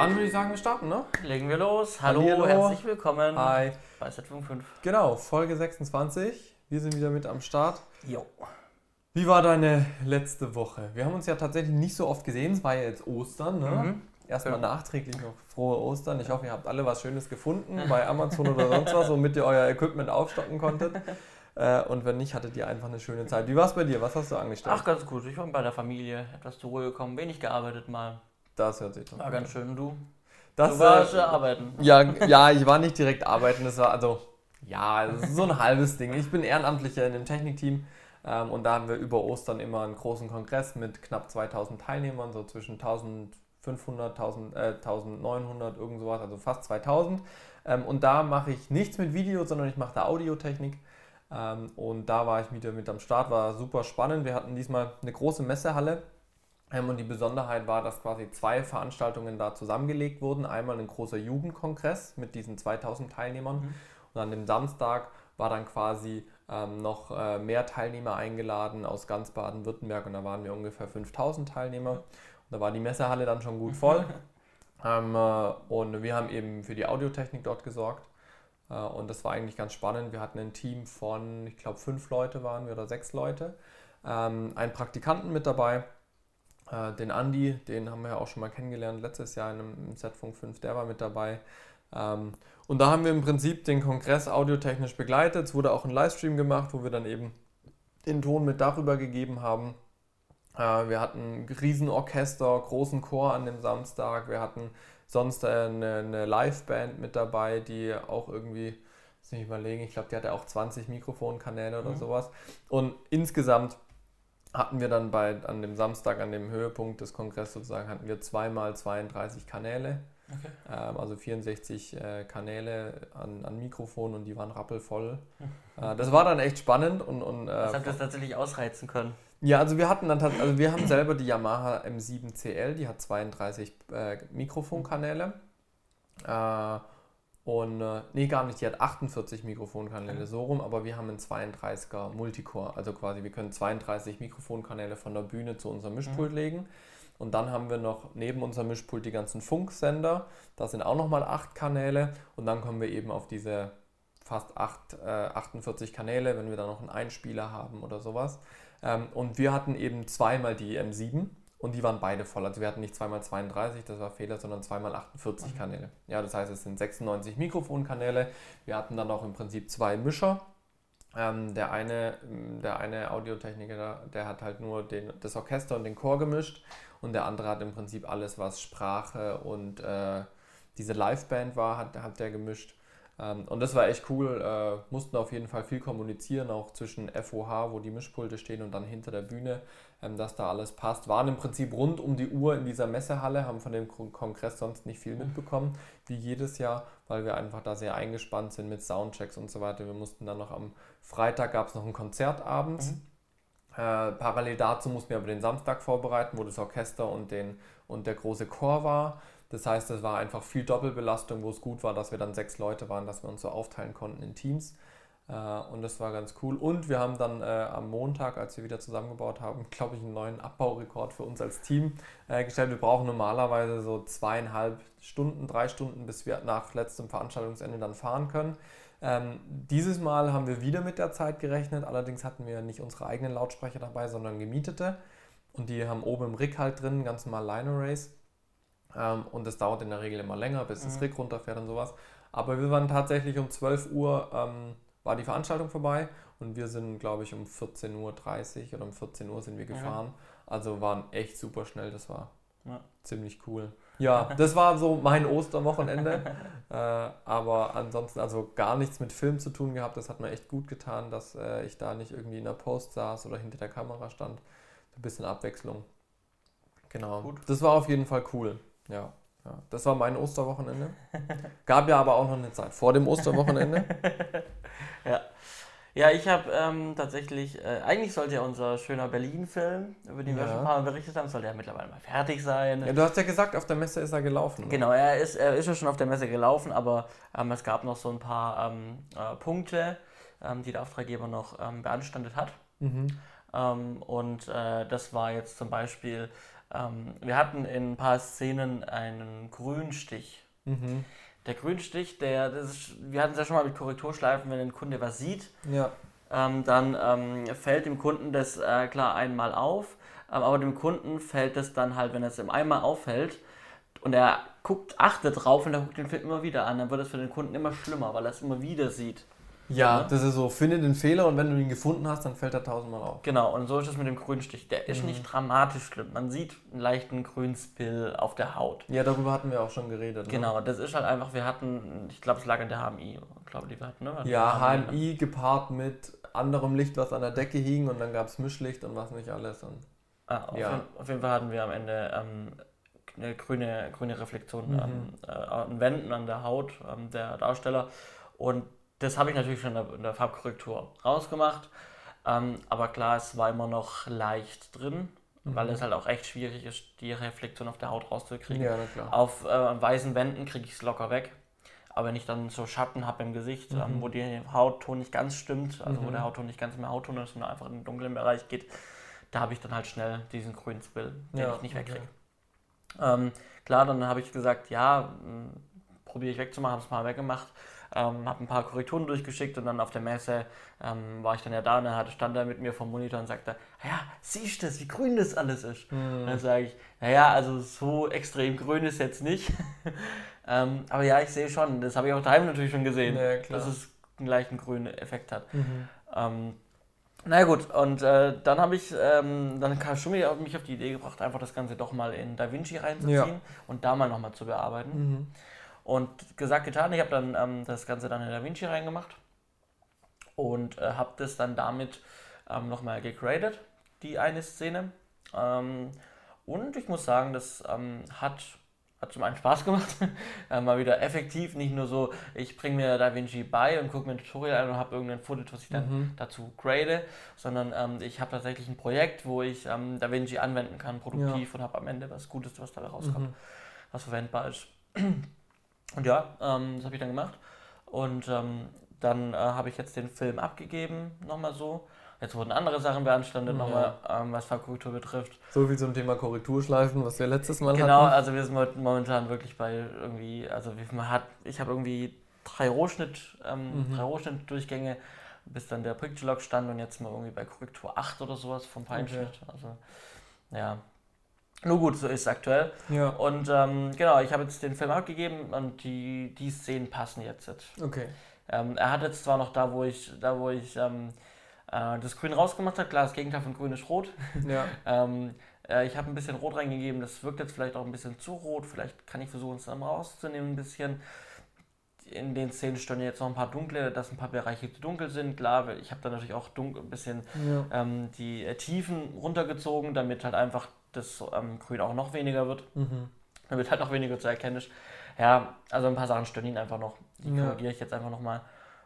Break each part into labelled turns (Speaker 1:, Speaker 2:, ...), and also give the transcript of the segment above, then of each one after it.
Speaker 1: Dann würde ich sagen, wir starten, ne?
Speaker 2: Legen wir los. Hallo,
Speaker 1: Hallihallo.
Speaker 2: herzlich willkommen
Speaker 1: Hi.
Speaker 2: bei Z55.
Speaker 1: Genau, Folge 26. Wir sind wieder mit am Start.
Speaker 2: Jo.
Speaker 1: Wie war deine letzte Woche? Wir haben uns ja tatsächlich nicht so oft gesehen. Es war ja jetzt Ostern, ne?
Speaker 2: Mhm.
Speaker 1: Erstmal
Speaker 2: Ja.
Speaker 1: nachträglich noch frohe Ostern. Ich hoffe, ihr habt alle was Schönes gefunden bei Amazon oder sonst was, womit ihr euer Equipment aufstocken konntet. Äh, und wenn nicht, hattet ihr einfach eine schöne Zeit. Wie war es bei dir? Was hast du angestellt?
Speaker 2: Ach, ganz gut. Ich war bei der Familie, etwas zur Ruhe gekommen, wenig gearbeitet mal.
Speaker 1: Das hört sich doch
Speaker 2: War
Speaker 1: gut
Speaker 2: ganz
Speaker 1: an.
Speaker 2: schön. Du?
Speaker 1: Das,
Speaker 2: du warst
Speaker 1: äh,
Speaker 2: arbeiten.
Speaker 1: Ja, ja, ich war nicht direkt arbeiten, das war also, ja, das ist so ein halbes Ding. Ich bin Ehrenamtlicher in dem Technikteam ähm, und da haben wir über Ostern immer einen großen Kongress mit knapp 2000 Teilnehmern, so zwischen 1500, 1000, äh, 1900, irgend sowas, also fast 2000. Ähm, und da mache ich nichts mit Video, sondern ich mache da Audiotechnik. Ähm, und da war ich wieder mit am Start, war super spannend. Wir hatten diesmal eine große Messehalle. Ähm, und die Besonderheit war, dass quasi zwei Veranstaltungen da zusammengelegt wurden. Einmal ein großer Jugendkongress mit diesen 2000 Teilnehmern.
Speaker 2: Mhm.
Speaker 1: Und an dem Samstag war dann quasi ähm, noch äh, mehr Teilnehmer eingeladen aus ganz Baden-Württemberg. Und da waren wir ungefähr 5000 Teilnehmer. Und da war die Messehalle dann schon gut voll. ähm, äh, und wir haben eben für die Audiotechnik dort gesorgt. Äh, und das war eigentlich ganz spannend. Wir hatten ein Team von, ich glaube, fünf Leute waren wir oder sechs Leute. Ähm, einen Praktikanten mit dabei. Äh, den Andi, den haben wir ja auch schon mal kennengelernt letztes Jahr in einem Z-Funk 5, der war mit dabei. Ähm, und da haben wir im Prinzip den Kongress audiotechnisch begleitet. Es wurde auch ein Livestream gemacht, wo wir dann eben den Ton mit darüber gegeben haben. Äh, wir hatten ein Riesenorchester, großen Chor an dem Samstag. Wir hatten sonst eine, eine Liveband mit dabei, die auch irgendwie, muss ich überlegen, ich glaube, die hatte auch 20 Mikrofonkanäle oder
Speaker 2: Mhm.
Speaker 1: sowas. Und insgesamt hatten wir dann bei, an dem Samstag, an dem Höhepunkt des Kongresses sozusagen, hatten wir zweimal 32 Kanäle,
Speaker 2: Okay.
Speaker 1: ähm, also 64 äh, Kanäle an, an Mikrofonen und die waren rappelvoll. Äh, das war dann echt spannend und, und äh,
Speaker 2: Das habt ihr tatsächlich ausreizen können.
Speaker 1: ja, also wir hatten dann also wir haben selber die Yamaha M7CL, die hat 32 äh, Mikrofonkanäle. Äh, und äh, nee, gar nicht, die hat 48 Mikrofonkanäle
Speaker 2: Okay.
Speaker 1: so rum, aber wir haben einen 32er Multicore, also quasi wir können 32 Mikrofonkanäle von der Bühne zu unserem Mischpult legen. Und dann haben wir noch neben unserem Mischpult die ganzen Funksender, da sind auch nochmal 8 Kanäle und dann kommen wir eben auf diese fast 8, äh, 48 Kanäle, wenn wir dann noch einen Einspieler haben oder sowas. Ähm, und wir hatten eben zweimal die M7 und die waren beide voll. Also wir hatten nicht zweimal 32, das war Fehler, sondern zweimal 48
Speaker 2: Mhm.
Speaker 1: Kanäle. Ja, das heißt, es sind 96 Mikrofonkanäle. Wir hatten dann auch im Prinzip zwei Mischer. Ähm, der, eine, der eine Audiotechniker, der- hat halt nur den, das Orchester und den Chor gemischt und der andere hat im Prinzip alles, was Sprache und äh, diese Liveband war, hat, hat der gemischt. Ähm, und das war echt cool. Äh, mussten auf jeden Fall viel kommunizieren, auch zwischen FOH, wo die Mischpulte stehen, und dann hinter der Bühne, dass da alles passt. Waren im Prinzip rund um die Uhr in dieser Messehalle, haben von dem Kon- Kongress sonst nicht viel mitbekommen, wie jedes Jahr, weil wir einfach da sehr eingespannt sind mit Soundchecks und so weiter. Wir mussten dann noch am Freitag gab es noch ein Konzert abends.
Speaker 2: Mhm.
Speaker 1: Äh, parallel dazu mussten wir aber den Samstag vorbereiten, wo das Orchester und, den, und der große Chor war. Das heißt, es war einfach viel Doppelbelastung, wo es gut war, dass wir dann sechs Leute waren, dass wir uns so aufteilen konnten in Teams. Äh, und das war ganz cool. Und wir haben dann äh, am Montag, als wir wieder zusammengebaut haben, glaube ich, einen neuen Abbaurekord für uns als Team äh, gestellt. Wir brauchen normalerweise so zweieinhalb Stunden, drei Stunden, bis wir nach letztem Veranstaltungsende dann fahren können. Ähm, dieses Mal haben wir wieder mit der Zeit gerechnet, allerdings hatten wir nicht unsere eigenen Lautsprecher dabei, sondern gemietete. Und die haben oben im Rig halt drin ganz normal Line Arrays. Ähm, und das dauert in der Regel immer länger, bis das
Speaker 2: Mhm.
Speaker 1: Rig runterfährt und sowas. Aber wir waren tatsächlich um 12 Uhr, ähm, war die Veranstaltung vorbei und wir sind, glaube ich, um 14.30 Uhr oder um 14 Uhr sind wir
Speaker 2: Mhm.
Speaker 1: gefahren. Also waren echt super schnell, das war
Speaker 2: Ja.
Speaker 1: ziemlich cool. Ja, das war so mein Osterwochenende. äh, aber ansonsten also gar nichts mit Film zu tun gehabt. Das hat mir echt gut getan, dass äh, ich da nicht irgendwie in der Post saß oder hinter der Kamera stand. Ein bisschen Abwechslung. Genau.
Speaker 2: Gut.
Speaker 1: Das war auf jeden Fall cool. Ja. Ja. Das war mein Osterwochenende. Gab ja aber auch noch eine Zeit vor dem Osterwochenende.
Speaker 2: Ja. Ja, ich habe ähm, tatsächlich, äh, eigentlich sollte ja unser schöner Berlin-Film, über den wir
Speaker 1: Ja.
Speaker 2: schon ein paar Mal berichtet haben, sollte ja mittlerweile mal fertig sein.
Speaker 1: Ja, du hast ja gesagt, auf der Messe ist er gelaufen. ne?
Speaker 2: Genau, er ist, er ist ja schon auf der Messe gelaufen, aber ähm, es gab noch so ein paar ähm, äh, Punkte, ähm, die der Auftraggeber noch ähm, beanstandet hat.
Speaker 1: Mhm.
Speaker 2: Ähm, und äh, das war jetzt zum Beispiel ähm, wir hatten in ein paar Szenen einen Grünstich.
Speaker 1: Mhm.
Speaker 2: Der Grünstich, der, das ist, wir hatten es ja schon mal mit Korrekturschleifen, wenn ein Kunde was sieht,
Speaker 1: Ja.
Speaker 2: ähm, dann ähm, fällt dem Kunden das äh, klar einmal auf, ähm, aber dem Kunden fällt es dann halt, wenn es ihm einmal auffällt und er guckt, achtet drauf und er guckt den Film immer wieder an, dann wird es für den Kunden immer schlimmer, weil er es immer wieder sieht.
Speaker 1: Ja,
Speaker 2: Ja.
Speaker 1: das ist so, finde den Fehler und wenn du ihn gefunden hast, dann fällt er tausendmal auf.
Speaker 2: Genau, und so ist es mit dem Grünstich. Der ist nicht dramatisch schlimm. Man sieht einen leichten Grünspill auf der Haut.
Speaker 1: Ja, darüber hatten wir auch schon geredet. Ne?
Speaker 2: Genau, das ist halt einfach, wir hatten, ich glaube, es lag an der HMI, glaube die wir hatten, ne?
Speaker 1: Ja,
Speaker 2: HMI.
Speaker 1: HMI gepaart mit anderem Licht, was an der Decke hing und dann gab es Mischlicht und was nicht alles. Und
Speaker 2: Ah, auf,
Speaker 1: Ja.
Speaker 2: jeden, auf jeden Fall hatten wir am Ende ähm, eine grüne, grüne Reflexion
Speaker 1: Mhm.
Speaker 2: ähm, äh, an Wänden, an der Haut ähm, der Darsteller. Und das habe ich natürlich schon in der, in der Farbkorrektur rausgemacht. Ähm, aber klar, es war immer noch leicht drin, weil
Speaker 1: Mhm.
Speaker 2: es halt auch echt schwierig ist, die Reflexion auf der Haut rauszukriegen.
Speaker 1: ja.
Speaker 2: Auf äh, weißen Wänden kriege ich es locker weg. Aber wenn ich dann so Schatten habe im Gesicht, ähm,
Speaker 1: Mhm.
Speaker 2: wo die Hautton nicht ganz stimmt, also wo
Speaker 1: Mhm.
Speaker 2: der Hautton nicht ganz mehr Hautton ist, sondern einfach in den dunklen Bereich geht, da habe ich dann halt schnell diesen grünen Spill, den
Speaker 1: Ja,
Speaker 2: ich nicht
Speaker 1: okay.
Speaker 2: wegkriege. Ähm, klar, dann habe ich gesagt, ja, probiere ich wegzumachen, habe es mal weggemacht, ähm, habe ein paar Korrekturen durchgeschickt und dann auf der Messe ähm, war ich dann ja da und dann stand er mit mir vom Monitor und sagte, ja, siehst du das, wie grün das alles ist? Und
Speaker 1: Hm.
Speaker 2: dann sage ich, naja, also so extrem grün ist jetzt nicht. ähm, aber ja, ich sehe schon, das habe ich auch daheim natürlich schon gesehen,
Speaker 1: Ja,
Speaker 2: dass es einen leichten grünen Effekt hat.
Speaker 1: Mhm.
Speaker 2: Ähm, na gut, und äh, dann habe ich, ähm, dann kam Schumi mich auf die Idee gebracht, einfach das Ganze doch mal in DaVinci reinzuziehen
Speaker 1: Ja.
Speaker 2: und da mal nochmal zu bearbeiten.
Speaker 1: Mhm.
Speaker 2: Und gesagt, getan, ich habe dann ähm, das Ganze dann in DaVinci reingemacht und äh, habe das dann damit ähm, nochmal gegradet, die eine Szene. Ähm, und ich muss sagen, das ähm, hat, hat zum einen Spaß gemacht, äh, mal wieder effektiv, nicht nur so, ich bringe mir DaVinci bei und gucke mir ein Tutorial an und habe irgendein Footage, was ich dann
Speaker 1: Mhm.
Speaker 2: dazu grade, sondern ähm, ich habe tatsächlich ein Projekt, wo ich ähm, DaVinci anwenden kann, produktiv und habe am Ende was Gutes, was dabei rauskommt
Speaker 1: Mhm.
Speaker 2: was verwendbar ist. Und ja, ähm, das habe ich dann gemacht. Und ähm, dann äh, habe ich jetzt den Film abgegeben, nochmal so. Jetzt wurden andere Sachen beanstandet,
Speaker 1: Ja.
Speaker 2: nochmal, ähm, was Farbkorrektur betrifft.
Speaker 1: So viel zum Thema Korrekturschleifen, was wir letztes Mal
Speaker 2: Genau,
Speaker 1: hatten.
Speaker 2: also wir sind mo- momentan wirklich bei irgendwie, also wie, man hat, ich habe irgendwie drei Rohschnitt, ähm,
Speaker 1: Mhm.
Speaker 2: drei Rohschnittdurchgänge, bis dann der Picture Lock stand und jetzt mal irgendwie bei Korrektur 8 oder sowas vom Feinschnitt. Also ja. Nur gut, so ist es aktuell.
Speaker 1: Ja,
Speaker 2: Und ähm, genau, ich habe jetzt den Film abgegeben und die, die Szenen passen jetzt.
Speaker 1: okay.
Speaker 2: Ähm, er hat jetzt zwar noch da, wo ich, da, wo ich ähm, äh, das Grün rausgemacht habe, klar, das Gegenteil von Grün ist Rot.
Speaker 1: Ja,
Speaker 2: ähm, äh, ich habe ein bisschen Rot reingegeben, das wirkt jetzt vielleicht auch ein bisschen zu rot. Vielleicht kann ich versuchen, es dann rauszunehmen ein bisschen. In den Szenen stehen jetzt noch ein paar dunkle, dass ein paar Bereiche zu dunkel sind. Klar, weil ich habe dann natürlich auch dunkel, ein bisschen
Speaker 1: ja.
Speaker 2: ähm, die äh, Tiefen runtergezogen, damit halt einfach das ähm, Grün auch noch weniger wird
Speaker 1: Mhm.
Speaker 2: damit halt noch weniger zu erkennen ist. Ja, also ein paar Sachen stören ihn einfach noch. Die
Speaker 1: Ja.
Speaker 2: korrigiere ich jetzt einfach nochmal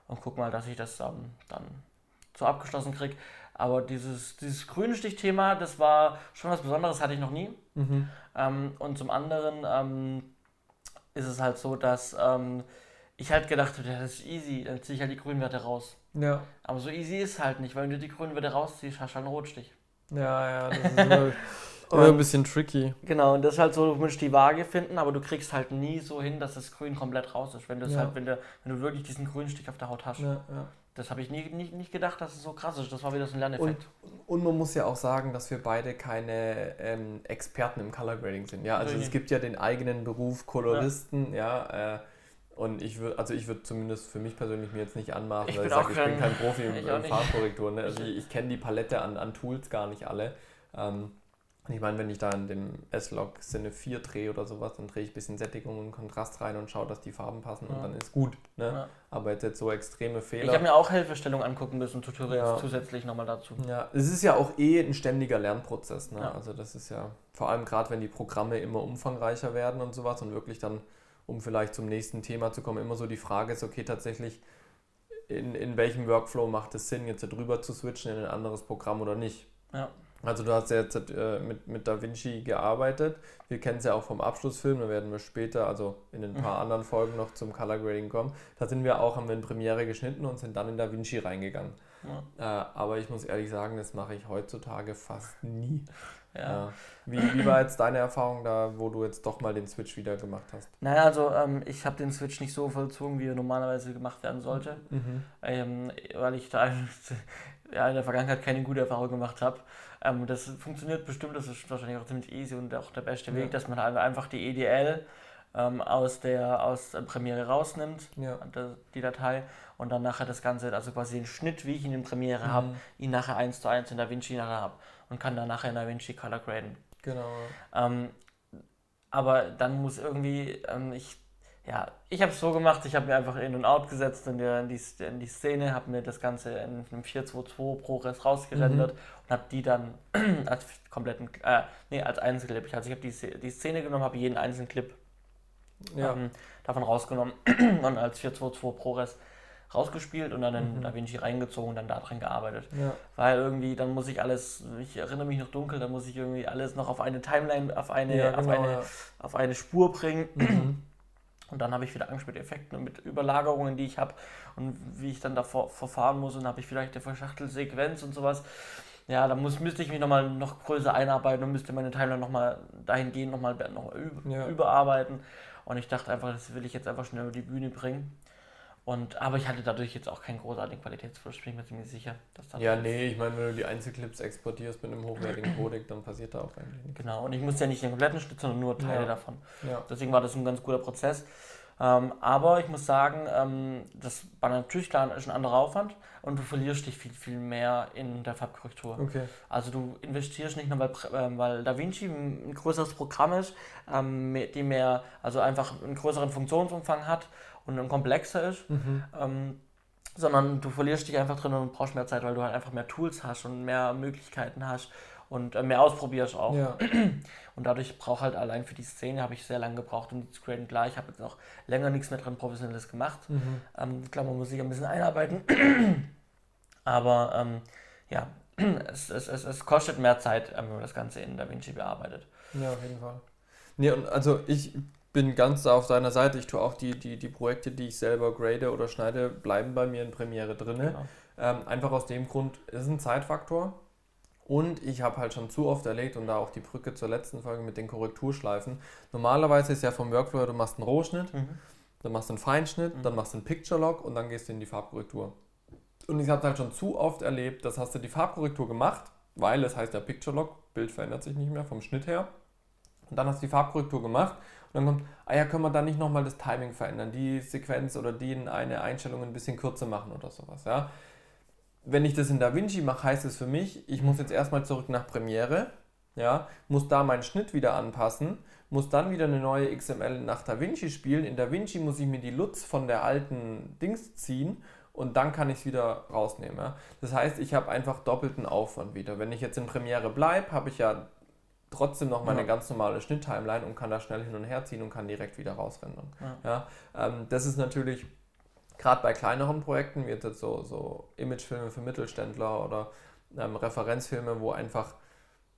Speaker 2: und guck mal, dass ich das ähm, dann so abgeschlossen kriege. Aber dieses, dieses Grünstich-Thema, das war schon was Besonderes, hatte ich noch nie.
Speaker 1: Mhm.
Speaker 2: Ähm, und zum anderen ähm, ist es halt so, dass ähm, ich halt gedacht habe, ja, das ist easy, dann ziehe ich halt die Grünwerte raus.
Speaker 1: Ja,
Speaker 2: Aber so easy ist halt nicht, weil wenn du die Grünwerte rausziehst, hast du halt einen Rotstich.
Speaker 1: ja, ja, das ist immer, ein bisschen tricky.
Speaker 2: Genau, und das ist halt so, du musst die Waage finden, aber du kriegst halt nie so hin, dass das Grün komplett raus ist. Wenn
Speaker 1: Ja.
Speaker 2: halt, wenn du, wenn du wirklich diesen Grünstich auf der Haut hast.
Speaker 1: Ja, ja.
Speaker 2: Das habe ich nie, nie, nicht gedacht, dass es so krass ist. Das war wieder so ein Lerneffekt.
Speaker 1: Und man muss ja auch sagen, dass wir beide keine ähm, Experten im Color Grading sind. Ja, also
Speaker 2: Nee.
Speaker 1: es gibt ja den eigenen Beruf Koloristen, ja. äh, und ich würde, also ich würde zumindest für mich persönlich mir jetzt nicht anmaßen,
Speaker 2: Ich
Speaker 1: weil
Speaker 2: bin
Speaker 1: ich sage, ich bin
Speaker 2: kein-
Speaker 1: Profi im,
Speaker 2: ich auch
Speaker 1: im
Speaker 2: nicht.
Speaker 1: Farbkorrektur. Ne? Also ich, ich kenne die Palette an, an Tools gar nicht alle. Ähm, und ich meine, wenn ich da in dem S-Log Sinne 4 drehe oder sowas, dann drehe ich ein bisschen Sättigung und Kontrast rein und schaue, dass die Farben passen und
Speaker 2: Ja.
Speaker 1: dann ist gut. Ne?
Speaker 2: Ja.
Speaker 1: Aber jetzt, jetzt so extreme
Speaker 2: Ich
Speaker 1: Fehler.
Speaker 2: habe mir auch Hilfestellungen angucken müssen, Tutorials
Speaker 1: Ja.
Speaker 2: zusätzlich nochmal dazu.
Speaker 1: Ja, es ist ja auch eh ein ständiger Lernprozess. Ne? Also das ist ja vor allem gerade, wenn die Programme immer umfangreicher werden und sowas und wirklich dann, um vielleicht zum nächsten Thema zu kommen, immer so die Frage ist, okay, tatsächlich, in, in welchem Workflow macht es Sinn, jetzt drüber zu switchen in ein anderes Programm oder nicht?
Speaker 2: Ja.
Speaker 1: Also du hast ja jetzt äh, mit, mit DaVinci gearbeitet. Wir kennen es ja auch vom Abschlussfilm, da werden wir später, also in ein paar anderen Folgen noch zum Color Grading kommen. Da sind wir auch, haben wir in Premiere geschnitten und sind dann in DaVinci reingegangen.
Speaker 2: Ja.
Speaker 1: Äh, aber ich muss ehrlich sagen, das mache ich heutzutage fast nie.
Speaker 2: Ja.
Speaker 1: Ja. Wie, wie war jetzt deine Erfahrung da, wo du jetzt doch mal den Switch wieder gemacht hast?
Speaker 2: Naja, also ähm, ich habe den Switch nicht so vollzogen, wie er normalerweise gemacht werden sollte,
Speaker 1: Mhm.
Speaker 2: ähm, weil ich da ja, in der Vergangenheit keine gute Erfahrung gemacht habe. Ähm, das funktioniert bestimmt, das ist wahrscheinlich auch ziemlich easy und auch der beste
Speaker 1: Ja.
Speaker 2: Weg, dass man halt einfach die EDL ähm, aus der aus der Premiere rausnimmt,
Speaker 1: Ja.
Speaker 2: die Datei, und dann nachher das Ganze, also quasi den Schnitt, wie ich ihn in Premiere habe,
Speaker 1: Mhm.
Speaker 2: ihn nachher eins zu eins in DaVinci nachher habe und kann dann nachher in DaVinci Color graden.
Speaker 1: Genau.
Speaker 2: Ähm, aber dann muss irgendwie, ähm, ich, ja, ich habe es so gemacht, ich habe mir einfach in und out gesetzt in, der, in, die, in die Szene, habe mir das Ganze in einem 422 ProRes rausgerendert und habe die dann als kompletten, äh, nee, als Einzelclip. Also ich habe die, die Szene genommen, habe jeden einzelnen Clip
Speaker 1: Ja.
Speaker 2: ähm, davon rausgenommen und als 422 ProRes rausgespielt und dann in
Speaker 1: Mhm.
Speaker 2: DaVinci reingezogen und dann daran gearbeitet.
Speaker 1: Ja.
Speaker 2: Weil irgendwie, dann muss ich alles, ich erinnere mich noch dunkel, dann muss ich irgendwie alles noch auf eine Timeline, auf eine,
Speaker 1: Ja,
Speaker 2: auf
Speaker 1: genau,
Speaker 2: eine,
Speaker 1: ja.
Speaker 2: auf eine Spur bringen.
Speaker 1: Mhm.
Speaker 2: Und dann habe ich wieder Angst mit Effekten und mit Überlagerungen, die ich habe und wie ich dann davor verfahren muss. Und dann habe ich vielleicht eine Verschachtelsequenz und sowas. Ja, da muss, müsste ich mich nochmal noch größer einarbeiten und müsste meine Timeline nochmal dahingehend nochmal noch mal üb
Speaker 1: Ja.
Speaker 2: überarbeiten. Und ich dachte einfach, das will ich jetzt einfach schnell über die Bühne bringen. Und, aber ich hatte dadurch jetzt auch keinen großartigen Qualitätsverlust, bin ich mir ziemlich sicher. Dass das
Speaker 1: Ja, nee, ich meine, wenn du die Einzelclips exportierst mit einem hochwertigen Codec, dann passiert da auch eigentlich nichts.
Speaker 2: Genau, und ich musste ja nicht den kompletten Schnitt, sondern nur Teile
Speaker 1: Ja.
Speaker 2: davon.
Speaker 1: Ja.
Speaker 2: Deswegen war das ein ganz guter Prozess. Ähm, aber ich muss sagen, ähm, das war natürlich klar ist ein anderer Aufwand und du verlierst dich viel, viel mehr in der Farbkorrektur.
Speaker 1: Okay.
Speaker 2: Also du investierst nicht nur, weil, ähm, weil DaVinci ein größeres Programm ist, ähm, die mehr, also einfach einen größeren Funktionsumfang hat und ein komplexer ist,
Speaker 1: Mhm.
Speaker 2: ähm, sondern du verlierst dich einfach drin und brauchst mehr Zeit, weil du halt einfach mehr Tools hast und mehr Möglichkeiten hast und äh, mehr ausprobierst auch.
Speaker 1: Ja.
Speaker 2: Und dadurch brauche halt allein für die Szene habe ich sehr lange gebraucht, um die zu graden. Klar, ich habe jetzt auch länger nichts mehr drin Professionelles gemacht.
Speaker 1: Mhm.
Speaker 2: Ähm, klar, man muss sich ein bisschen einarbeiten. Aber ähm, ja, es, es, es, es kostet mehr Zeit, wenn man das Ganze in DaVinci bearbeitet.
Speaker 1: Ja, auf jeden Fall. Nee, und also ich bin ganz da auf deiner Seite. Ich tue auch die, die, die Projekte, die ich selber grade oder schneide, bleiben bei mir in Premiere drin.
Speaker 2: Genau.
Speaker 1: Ähm, einfach aus dem Grund, es ist ein Zeitfaktor. Und ich habe halt schon zu oft erlebt und da auch die Brücke zur letzten Folge mit den Korrekturschleifen. Normalerweise ist ja vom Workflow, du machst einen Rohschnitt,
Speaker 2: Mhm.
Speaker 1: dann machst du einen Feinschnitt,
Speaker 2: Mhm.
Speaker 1: dann machst du einen Picture Log und dann gehst du in die Farbkorrektur. Und ich habe halt schon zu oft erlebt, dass hast du die Farbkorrektur gemacht, weil es heißt ja Picture Log, Bild verändert sich nicht mehr vom Schnitt her. Und dann hast du die Farbkorrektur gemacht und dann kommt, ah ja, können wir da nicht nochmal das Timing verändern, die Sequenz oder die in eine Einstellung ein bisschen kürzer machen oder sowas, ja. Wenn ich das in DaVinci mache, heißt es für mich, ich muss jetzt erstmal zurück nach Premiere, ja, muss da meinen Schnitt wieder anpassen, muss dann wieder eine neue XML nach DaVinci spielen. In DaVinci muss ich mir die LUTs von der alten Dings ziehen und dann kann ich es wieder rausnehmen. Ja. Das heißt, ich habe einfach doppelten Aufwand wieder. Wenn ich jetzt in Premiere bleibe, habe ich ja trotzdem noch meine
Speaker 2: Ja.
Speaker 1: ganz normale Schnitttimeline und kann da schnell hin und her ziehen und kann direkt wieder rausrendern. Ja, ähm, das ist natürlich gerade bei kleineren Projekten, wie jetzt so, so Imagefilme für Mittelständler oder ähm, Referenzfilme, wo einfach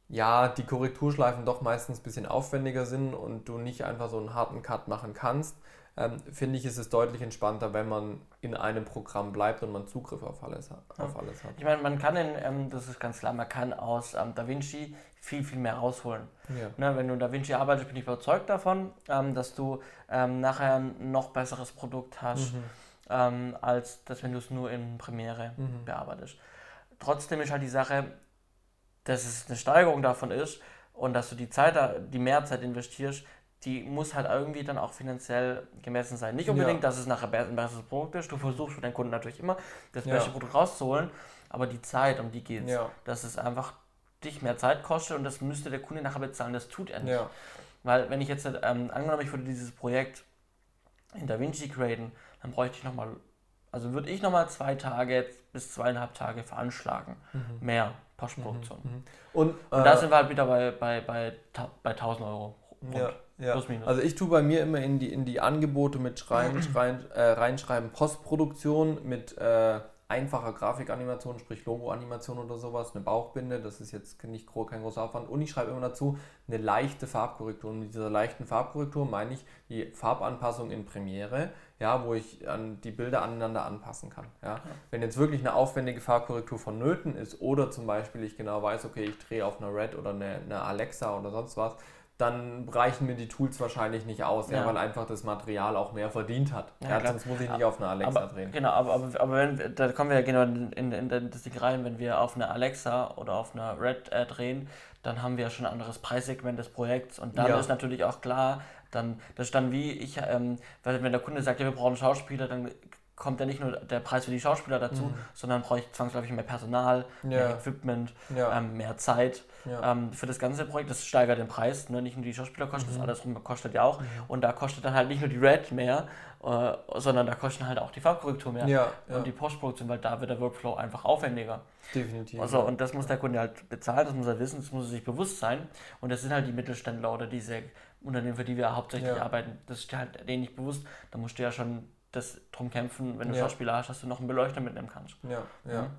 Speaker 1: ja, die Korrekturschleifen doch meistens ein bisschen aufwendiger sind und du nicht einfach so einen harten Cut machen kannst, ähm, finde ich, ist es deutlich entspannter, wenn man in einem Programm bleibt und man Zugriff auf alles, hat- auf alles hat.
Speaker 2: Ich meine, man kann, in, ähm, das ist ganz klar, man kann aus ähm, DaVinci viel, viel mehr rausholen.
Speaker 1: Ja.
Speaker 2: Ne, wenn du in DaVinci arbeitest, bin ich überzeugt davon, ähm, dass du ähm, nachher ein noch besseres Produkt hast,
Speaker 1: Mhm.
Speaker 2: ähm, als das, wenn du es nur in Premiere
Speaker 1: Mhm.
Speaker 2: bearbeitest. Trotzdem ist halt die Sache, dass es eine Steigerung davon ist und dass du die Zeit, da- die Mehrzeit investierst, die muss halt irgendwie dann auch finanziell gemessen sein. Nicht unbedingt,
Speaker 1: Ja.
Speaker 2: dass es nachher ein besseres Produkt ist. Du versuchst für deinen Kunden natürlich immer das
Speaker 1: Ja.
Speaker 2: beste Produkt rauszuholen, aber die Zeit, um die geht es.
Speaker 1: Ja.
Speaker 2: Dass es einfach dich mehr Zeit kostet und das müsste der Kunde nachher bezahlen. Das tut er nicht.
Speaker 1: Ja.
Speaker 2: Weil wenn ich jetzt, ähm, angenommen, ich würde dieses Projekt in DaVinci graden, dann bräuchte ich nochmal, also würde ich nochmal zwei Tage bis zweieinhalb Tage veranschlagen.
Speaker 1: Mhm.
Speaker 2: Mehr Postproduktion.
Speaker 1: Mhm. Und,
Speaker 2: Und
Speaker 1: äh,
Speaker 2: da sind wir halt wieder bei, bei, bei, bei 1000 Euro.
Speaker 1: Ja, ja.
Speaker 2: Plus.
Speaker 1: Also ich tue bei mir immer in die, in die Angebote mit schreien, schreien, äh, reinschreiben Postproduktion mit äh, einfacher Grafikanimation, sprich Logo-Animation oder sowas, eine Bauchbinde, das ist jetzt nicht kein großer Aufwand. Und ich schreibe immer dazu eine leichte Farbkorrektur. Und mit dieser leichten Farbkorrektur meine ich die Farbanpassung in Premiere ja, wo ich an die Bilder aneinander anpassen kann. Ja. Wenn jetzt wirklich eine aufwendige Farbkorrektur vonnöten ist oder zum Beispiel ich genau weiß, okay, ich drehe auf einer Red oder eine, eine Alexa oder sonst was, dann reichen mir die Tools wahrscheinlich nicht aus, ja. ja weil einfach das Material auch mehr verdient hat. Ja, sonst muss ich nicht auf eine Alexa
Speaker 2: aber,
Speaker 1: drehen.
Speaker 2: Genau, aber, aber, aber wenn, da kommen wir ja genau in, in, in das Ding rein, wenn wir auf eine Alexa oder auf eine Red äh, drehen, dann haben wir ja schon ein anderes Preissegment des Projekts und dann ist natürlich auch klar, dann, das ist dann wie ich, ähm, wenn der Kunde sagt, ja, wir brauchen Schauspieler, dann kommt ja nicht nur der Preis für die Schauspieler dazu, mhm. sondern brauche ich zwangsläufig mehr Personal, ja. mehr Equipment, ja. ähm, mehr Zeit ja. ähm, für das ganze Projekt. Das steigert den Preis, ne? nicht nur die Schauspieler kosten, mhm. das alles rum kostet ja auch. Mhm. Und da kostet dann halt nicht nur die Red mehr, äh, sondern da kosten halt auch die Farbkorrektur mehr und die Postproduktion, weil da wird der Workflow einfach aufwendiger.
Speaker 1: Definitiv.
Speaker 2: Also, und das muss der Kunde halt bezahlen, das muss er wissen, das muss er sich bewusst sein. Und das sind halt die Mittelständler oder diese Unternehmen, für die wir hauptsächlich arbeiten. Das ist halt denen nicht bewusst. Da musst du ja schon das drum kämpfen, wenn du ja. Schauspieler hast, dass du noch einen Beleuchter mitnehmen kannst.
Speaker 1: Ja, ja. Mhm.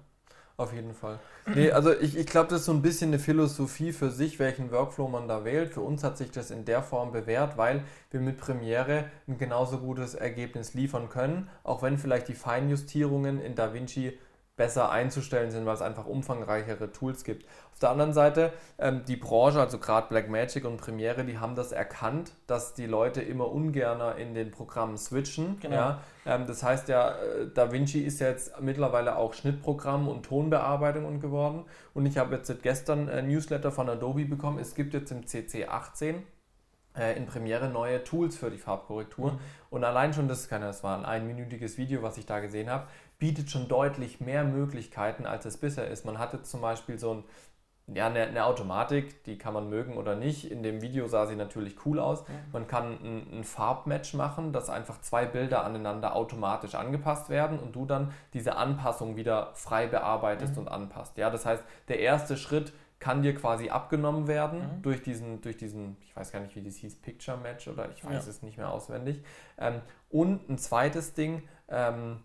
Speaker 1: Auf jeden Fall. Nee, also ich, ich glaube, das ist so ein bisschen eine Philosophie für sich, welchen Workflow man da wählt. Für uns hat sich das in der Form bewährt, weil wir mit Premiere ein genauso gutes Ergebnis liefern können, auch wenn vielleicht die Feinjustierungen in DaVinci besser einzustellen sind, weil es einfach umfangreichere Tools gibt. Auf der anderen Seite, ähm, die Branche, also gerade Blackmagic und Premiere, die haben das erkannt, dass die Leute immer ungerner in den Programmen switchen. Genau. Ja? Ähm, das heißt ja, äh, DaVinci ist jetzt mittlerweile auch Schnittprogramm und Tonbearbeitung und geworden. Und ich habe jetzt gestern ein Newsletter von Adobe bekommen. Es gibt jetzt im CC18 äh, in Premiere neue Tools für die Farbkorrektur. Mhm. Und allein schon das, das war ein einminütiges Video, was ich da gesehen habe, bietet schon deutlich mehr Möglichkeiten, als es bisher ist. Man hatte zum Beispiel so ein, ja, eine, eine, Automatik, die kann man mögen oder nicht. In dem Video sah sie natürlich cool aus. Man kann ein, ein, Farbmatch machen, dass einfach zwei Bilder aneinander automatisch angepasst werden und du dann diese Anpassung wieder frei bearbeitest mhm. und anpasst. Ja, das heißt, der erste Schritt kann dir quasi abgenommen werden mhm. durch, diesen, durch diesen, ich weiß gar nicht, wie das hieß, Picture Match oder ich weiß ja. es nicht mehr auswendig. Ähm, und ein zweites Ding, ähm,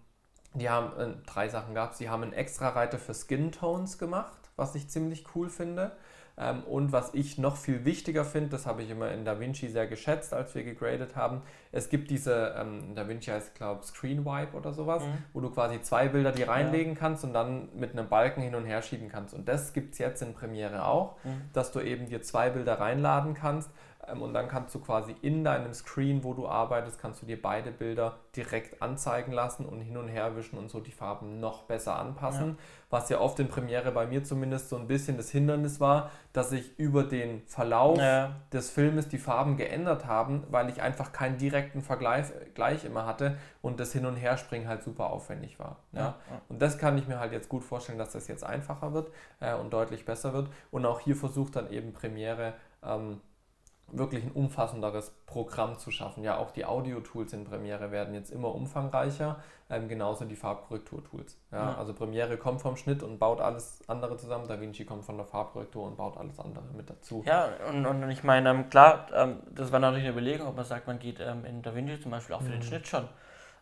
Speaker 1: die haben, äh, drei Sachen gab es, die haben einen extra Reiter für Skin Tones gemacht, was ich ziemlich cool finde. Ähm, und was ich noch viel wichtiger finde, das habe ich immer in DaVinci sehr geschätzt, als wir gegradet haben. Es gibt diese, ähm, DaVinci heißt, glaube ich, Screen Wipe oder sowas, mhm. wo du quasi zwei Bilder die reinlegen ja. kannst und dann mit einem Balken hin und her schieben kannst. Und das gibt es jetzt in Premiere auch, mhm. dass du eben dir zwei Bilder reinladen kannst und dann kannst du quasi in deinem Screen, wo du arbeitest, kannst du dir beide Bilder direkt anzeigen lassen und hin und her wischen und so die Farben noch besser anpassen. Ja. Was ja oft in Premiere bei mir zumindest so ein bisschen das Hindernis war, dass ich über den Verlauf ja. des Filmes die Farben geändert haben, weil ich einfach keinen direkten Vergleich gleich immer hatte und das Hin- und Herspringen halt super aufwendig war. Ja. ja. Und das kann ich mir halt jetzt gut vorstellen, dass das jetzt einfacher wird äh, und deutlich besser wird. Und auch hier versucht dann eben Premiere ähm, wirklich ein umfassenderes Programm zu schaffen. Ja, auch die Audio-Tools in Premiere werden jetzt immer umfangreicher, ähm, genauso die Farbkorrektur-Tools. Ja, ja, Also Premiere kommt vom Schnitt und baut alles andere zusammen, DaVinci kommt von der Farbkorrektur und baut alles andere mit dazu.
Speaker 2: Ja, und, und ich meine, ähm, klar, ähm, das war natürlich eine Überlegung, ob man sagt, man geht ähm, in DaVinci zum Beispiel auch für mhm. den Schnitt schon.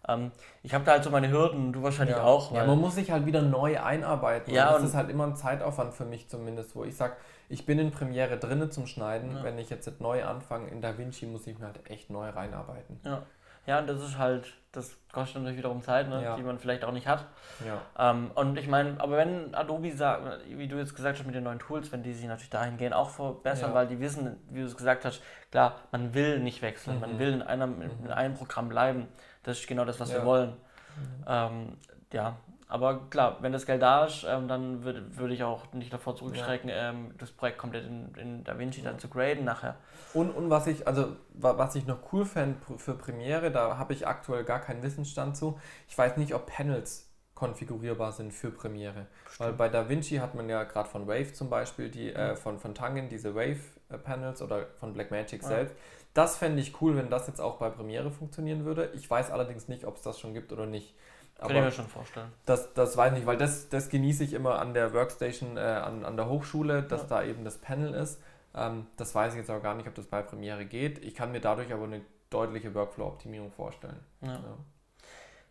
Speaker 2: Ähm, ich habe da halt so meine Hürden, du wahrscheinlich
Speaker 1: ja.
Speaker 2: auch.
Speaker 1: Ja, man muss sich halt wieder neu einarbeiten. Ja, das ist halt immer ein Zeitaufwand für mich zumindest, wo ich sage, ich bin in Premiere drinne zum Schneiden. Ja. Wenn ich jetzt neu anfange in DaVinci, muss ich mir halt echt neu reinarbeiten.
Speaker 2: Ja. Ja, und das ist halt, das kostet natürlich wiederum Zeit, ne, ja. die man vielleicht auch nicht hat. Ja. Ähm, und ich meine, aber wenn Adobe sagt, wie du jetzt gesagt hast mit den neuen Tools, wenn die sich natürlich dahingehend auch verbessern, ja. weil die wissen, wie du es gesagt hast, klar, man will nicht wechseln, mhm. man will in einem, mhm. in einem Programm bleiben. Das ist genau das, was wir wollen. Mhm. Ähm, ja, aber klar, wenn das Geld da ist, ähm, dann würde würd ich auch nicht davor zurückstrecken, ja. ähm, das Projekt komplett in, in DaVinci ja. dann zu graden nachher.
Speaker 1: Und, und was ich, also was ich noch cool fände für Premiere, da habe ich aktuell gar keinen Wissensstand zu. Ich weiß nicht, ob Panels konfigurierbar sind für Premiere. Bestimmt. Weil bei DaVinci hat man ja gerade von Wave zum Beispiel, die, äh, von, von Tangen, diese Wave-Panels oder von Blackmagic ja. selbst. Das fände ich cool, wenn das jetzt auch bei Premiere funktionieren würde. Ich weiß allerdings nicht, ob es das schon gibt oder nicht.
Speaker 2: Kann ich mir schon vorstellen.
Speaker 1: Das, das weiß ich nicht, weil das, das genieße ich immer an der Workstation, äh, an, an der Hochschule, dass ja. da eben das Panel ist. Ähm, das weiß ich jetzt aber gar nicht, ob das bei Premiere geht. Ich kann mir dadurch aber eine deutliche Workflow-Optimierung vorstellen.
Speaker 2: Ja, ja.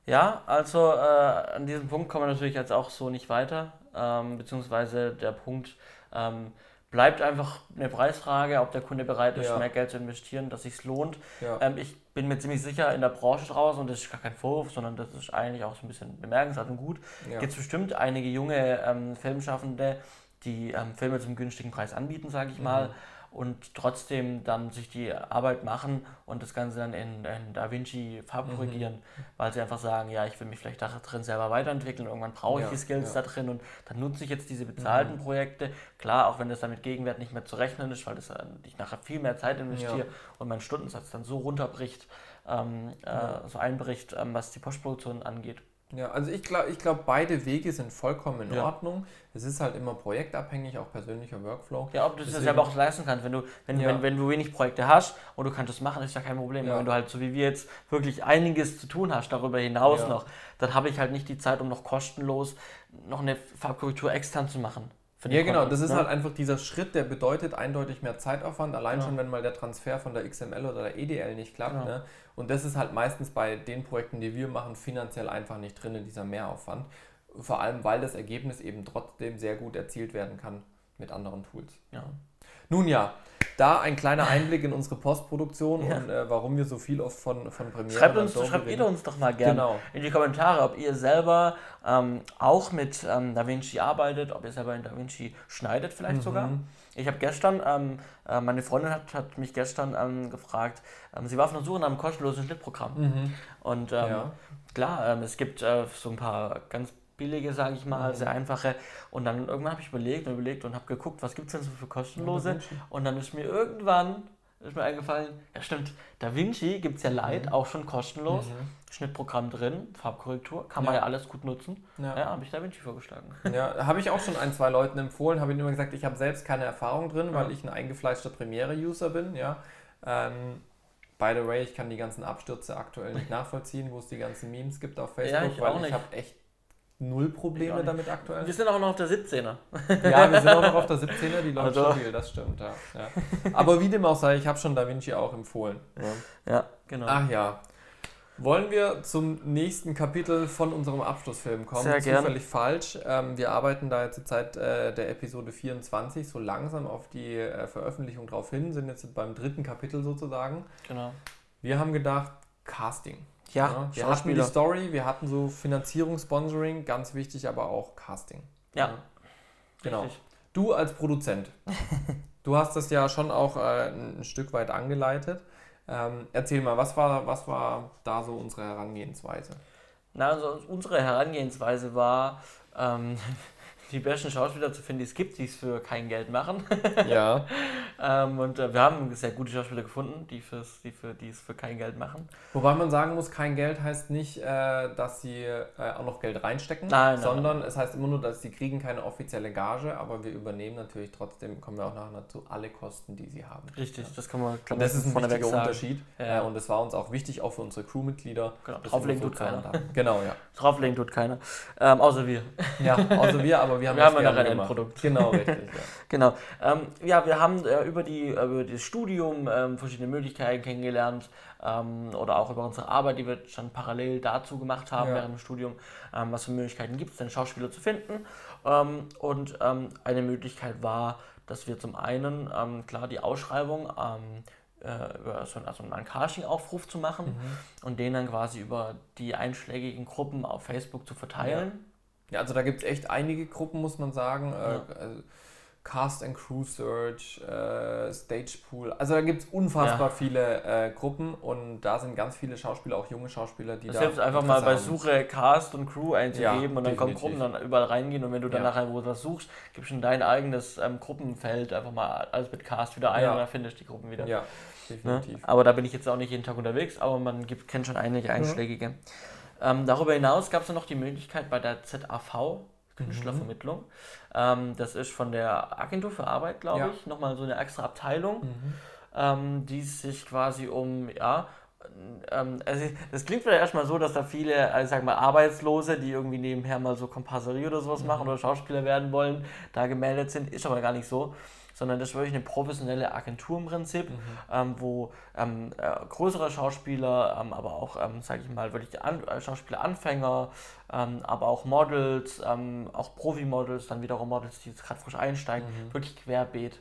Speaker 2: ja also äh, an diesem Punkt kommen wir natürlich jetzt auch so nicht weiter. Ähm, beziehungsweise der Punkt, ähm, bleibt einfach eine Preisfrage, ob der Kunde bereit ist,
Speaker 1: Ja.
Speaker 2: mehr Geld zu investieren, dass sich lohnt.
Speaker 1: Ja.
Speaker 2: Ähm, ich bin mir ziemlich sicher in der Branche draußen, und das ist gar kein Vorwurf, sondern das ist eigentlich auch so ein bisschen bemerkenswert und gut,
Speaker 1: Ja.
Speaker 2: gibt es bestimmt einige junge ähm, Filmschaffende, die ähm, Filme zum günstigen Preis anbieten, sage ich mal, und trotzdem dann sich die Arbeit machen und das Ganze dann in, in DaVinci farbkorrigieren, weil sie einfach sagen, ja, ich will mich vielleicht da drin selber weiterentwickeln, irgendwann brauche ich
Speaker 1: Ja,
Speaker 2: die Skills
Speaker 1: ja.
Speaker 2: da drin und dann nutze ich jetzt diese bezahlten Projekte. Klar, auch wenn das dann mit Gegenwert nicht mehr zu rechnen ist, weil das, äh, ich nachher viel mehr Zeit investiere
Speaker 1: Ja.
Speaker 2: und mein Stundensatz dann so runterbricht, ähm, äh, so einbricht, ähm, was die Postproduktion angeht.
Speaker 1: Ja, also ich glaube, ich glaub, beide Wege sind vollkommen in
Speaker 2: Ja.
Speaker 1: Ordnung. Es ist halt immer projektabhängig, auch persönlicher Workflow.
Speaker 2: Ja, ob du das
Speaker 1: Deswegen-
Speaker 2: selber auch leisten kannst. Wenn du, wenn,
Speaker 1: Ja.
Speaker 2: wenn, wenn du wenig Projekte hast und du kannst das machen, ist ja kein Problem.
Speaker 1: Ja.
Speaker 2: Wenn du halt so wie wir jetzt wirklich einiges zu tun hast, darüber hinaus noch, dann habe ich halt nicht die Zeit, um noch kostenlos noch eine Farbkorrektur extern zu machen.
Speaker 1: Ja, genau, das ist
Speaker 2: ne?
Speaker 1: halt einfach dieser Schritt, der bedeutet eindeutig mehr Zeitaufwand, allein
Speaker 2: Ja.
Speaker 1: schon, wenn mal der Transfer von der XML oder der EDL nicht klappt.
Speaker 2: Genau.
Speaker 1: Ne? Und das ist halt meistens bei den Projekten, die wir machen, finanziell einfach nicht drin, in dieser Mehraufwand. Vor allem, weil das Ergebnis eben trotzdem sehr gut erzielt werden kann mit anderen Tools.
Speaker 2: Ja.
Speaker 1: Nun ja, da ein kleiner Einblick in unsere Postproduktion
Speaker 2: Ja.
Speaker 1: und äh, warum wir so viel oft von, von Premiere
Speaker 2: Schreibt uns, schreibt ihr
Speaker 1: reden.
Speaker 2: uns doch mal gerne
Speaker 1: Genau.
Speaker 2: in die Kommentare, ob ihr selber ähm, auch mit ähm, DaVinci arbeitet, ob ihr selber in DaVinci schneidet vielleicht
Speaker 1: Mhm.
Speaker 2: sogar. Ich habe gestern, ähm, äh, meine Freundin hat, hat mich gestern ähm, gefragt, ähm, sie war auf der Suche nach einem kostenlosen Schnittprogramm.
Speaker 1: Mhm.
Speaker 2: Und ähm,
Speaker 1: Ja.
Speaker 2: klar, ähm, es gibt äh, so ein paar ganz billige, sage ich mal,
Speaker 1: Mhm.
Speaker 2: sehr einfache. Und dann irgendwann habe ich überlegt und überlegt und habe geguckt, was gibt es denn so für kostenlose. Und dann ist mir irgendwann ist mir eingefallen, ja stimmt, DaVinci gibt es ja Light, auch schon kostenlos.
Speaker 1: Mhm.
Speaker 2: Schnittprogramm drin, Farbkorrektur, kann man
Speaker 1: Ja.
Speaker 2: ja alles gut nutzen.
Speaker 1: Ja.
Speaker 2: Ja, habe ich DaVinci vorgeschlagen.
Speaker 1: Ja, habe ich auch schon ein, zwei Leuten empfohlen, habe ihnen immer gesagt, ich habe selbst keine Erfahrung drin, weil ich ein eingefleischter Premiere-User bin, ja. Ähm, by the way, ich kann die ganzen Abstürze aktuell nicht nachvollziehen, wo es die ganzen Memes gibt auf Facebook,
Speaker 2: Ja, ich
Speaker 1: weil ich habe echt null Probleme damit aktuell.
Speaker 2: Wir sind auch noch auf der 17er.
Speaker 1: Ja, wir sind auch noch auf der 17er, die läuft
Speaker 2: Also-
Speaker 1: stabil, das stimmt, ja. ja. Aber wie dem auch sei, ich habe schon DaVinci auch empfohlen.
Speaker 2: Ja, genau.
Speaker 1: Ach ja. Wollen wir zum nächsten Kapitel von unserem Abschlussfilm kommen?
Speaker 2: Sehr gern.
Speaker 1: Zufällig falsch. Ähm, wir arbeiten da jetzt zur Zeit äh, der Episode 24 so langsam auf die äh, Veröffentlichung drauf hin, sind jetzt beim dritten Kapitel sozusagen.
Speaker 2: genau.
Speaker 1: Wir haben gedacht, Casting.
Speaker 2: Ja,
Speaker 1: wir hatten die. Story, wir hatten so Finanzierung, Sponsoring, ganz wichtig, aber auch Casting.
Speaker 2: Ja,
Speaker 1: Genau.
Speaker 2: richtig.
Speaker 1: Du als Produzent, du hast das ja schon auch äh, ein, ein Stück weit angeleitet. Ähm, erzähl mal, was war, was war da so unsere Herangehensweise?
Speaker 2: Na, also unsere Herangehensweise war, ähm, die besten Schauspieler zu finden, die es gibt, die es für kein Geld machen.
Speaker 1: Ja.
Speaker 2: ähm, und äh, wir haben sehr gute Schauspieler gefunden, die, fürs, die, für, die es für kein Geld machen.
Speaker 1: Wobei man sagen muss, kein Geld heißt nicht, äh, dass sie äh, auch noch Geld reinstecken,
Speaker 2: Nein, nein,
Speaker 1: sondern es heißt immer nur, dass sie kriegen keine offizielle Gage, aber wir übernehmen natürlich trotzdem, kommen wir auch nachher dazu, alle Kosten, die sie haben.
Speaker 2: Richtig, das kann man
Speaker 1: Und das ist ein wichtiger
Speaker 2: sagen.
Speaker 1: Unterschied
Speaker 2: Ja.
Speaker 1: äh, und es war uns auch wichtig, auch für unsere Crewmitglieder.
Speaker 2: Genau, drauflegen tut keiner.
Speaker 1: handhaben. Genau, ja.
Speaker 2: Drauflegen tut keiner. Ähm, außer wir.
Speaker 1: Ja, außer wir, aber wir haben
Speaker 2: Wir
Speaker 1: das
Speaker 2: haben nachher ein. Endprodukt.
Speaker 1: Genau, richtig. Ja.
Speaker 2: Genau. Ähm, ja, wir haben äh, über, die, über das Studium ähm, verschiedene Möglichkeiten kennengelernt ähm, oder auch über unsere Arbeit, die wir schon parallel dazu gemacht haben
Speaker 1: Ja.
Speaker 2: während dem Studium. Ähm, was für Möglichkeiten gibt es denn, Schauspieler zu finden? Ähm, und ähm, eine Möglichkeit war, dass wir zum einen, klar, die Ausschreibung äh, über so, also einen Casting-Aufruf zu machen
Speaker 1: Mhm.
Speaker 2: und den dann quasi über die einschlägigen Gruppen auf Facebook zu verteilen.
Speaker 1: Ja, also da gibt es echt einige Gruppen, muss man sagen. Äh,
Speaker 2: Ja.
Speaker 1: also Cast and Crew Search, äh, Stage Pool. Also da gibt es unfassbar
Speaker 2: Ja.
Speaker 1: viele äh, Gruppen und da sind ganz viele Schauspieler, auch junge Schauspieler, die
Speaker 2: Das
Speaker 1: da.
Speaker 2: hilft einfach mal bei. Suche Cast und Crew einzugeben
Speaker 1: Ja,
Speaker 2: und dann kommen
Speaker 1: definitiv.
Speaker 2: Gruppen dann überall reingehen und wenn du dann
Speaker 1: Ja.
Speaker 2: nachher wo was suchst, gibst in dein eigenes ähm, Gruppenfeld einfach mal alles mit Cast wieder ein und dann findest du die Gruppen wieder.
Speaker 1: Ja,
Speaker 2: Ne?
Speaker 1: definitiv.
Speaker 2: Aber da bin ich jetzt auch nicht jeden Tag unterwegs, aber man gibt, kennt schon einige einschlägige. Ähm, darüber hinaus gab es noch die Möglichkeit bei der ZAV, Künstlervermittlung. Ähm, das ist von der Agentur für Arbeit, glaube
Speaker 1: Ja.
Speaker 2: ich, nochmal so eine extra Abteilung
Speaker 1: Mhm.
Speaker 2: ähm, die sich quasi um, ja, ähm, also das klingt vielleicht erstmal so, dass da viele, also sag mal, Arbeitslose, die irgendwie nebenher mal so Komparserie oder sowas machen oder Schauspieler werden wollen, da gemeldet sind, ist aber gar nicht so, sondern das ist wirklich eine professionelle Agentur im Prinzip,
Speaker 1: Mhm.
Speaker 2: ähm, wo ähm, äh, größere Schauspieler, ähm, aber auch, ähm, sage ich mal, wirklich An äh, Schauspieler-Anfänger, ähm, aber auch Models, ähm, auch Profi-Models, dann wiederum Models, die jetzt gerade frisch einsteigen,
Speaker 1: Mhm.
Speaker 2: wirklich querbeet.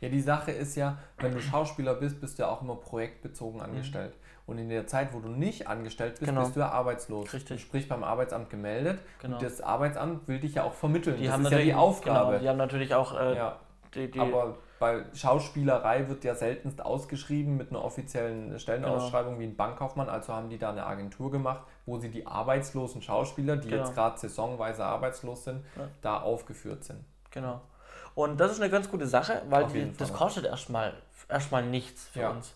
Speaker 1: Ja, die Sache ist ja, wenn du Schauspieler bist, bist du ja auch immer projektbezogen angestellt. Und in der Zeit, wo du nicht angestellt bist,
Speaker 2: Mhm. Genau.
Speaker 1: bist du ja arbeitslos.
Speaker 2: Richtig.
Speaker 1: Sprich beim Arbeitsamt gemeldet.
Speaker 2: Genau.
Speaker 1: Und das Arbeitsamt will dich ja auch vermitteln.
Speaker 2: Die
Speaker 1: das
Speaker 2: haben
Speaker 1: ist ja die Aufgabe.
Speaker 2: Genau, die haben natürlich auch äh,
Speaker 1: ja.
Speaker 2: Die, die
Speaker 1: Aber bei Schauspielerei wird ja seltenst ausgeschrieben mit einer offiziellen Stellenausschreibung
Speaker 2: Genau.
Speaker 1: wie ein Bankkaufmann. Also haben die da eine Agentur gemacht, wo sie die arbeitslosen Schauspieler, die
Speaker 2: Genau.
Speaker 1: jetzt gerade saisonweise arbeitslos sind,
Speaker 2: Ja.
Speaker 1: da aufgeführt sind.
Speaker 2: Genau. Und das ist eine ganz gute Sache, weil die, das kostet erstmal erstmal nichts für
Speaker 1: Ja.
Speaker 2: uns.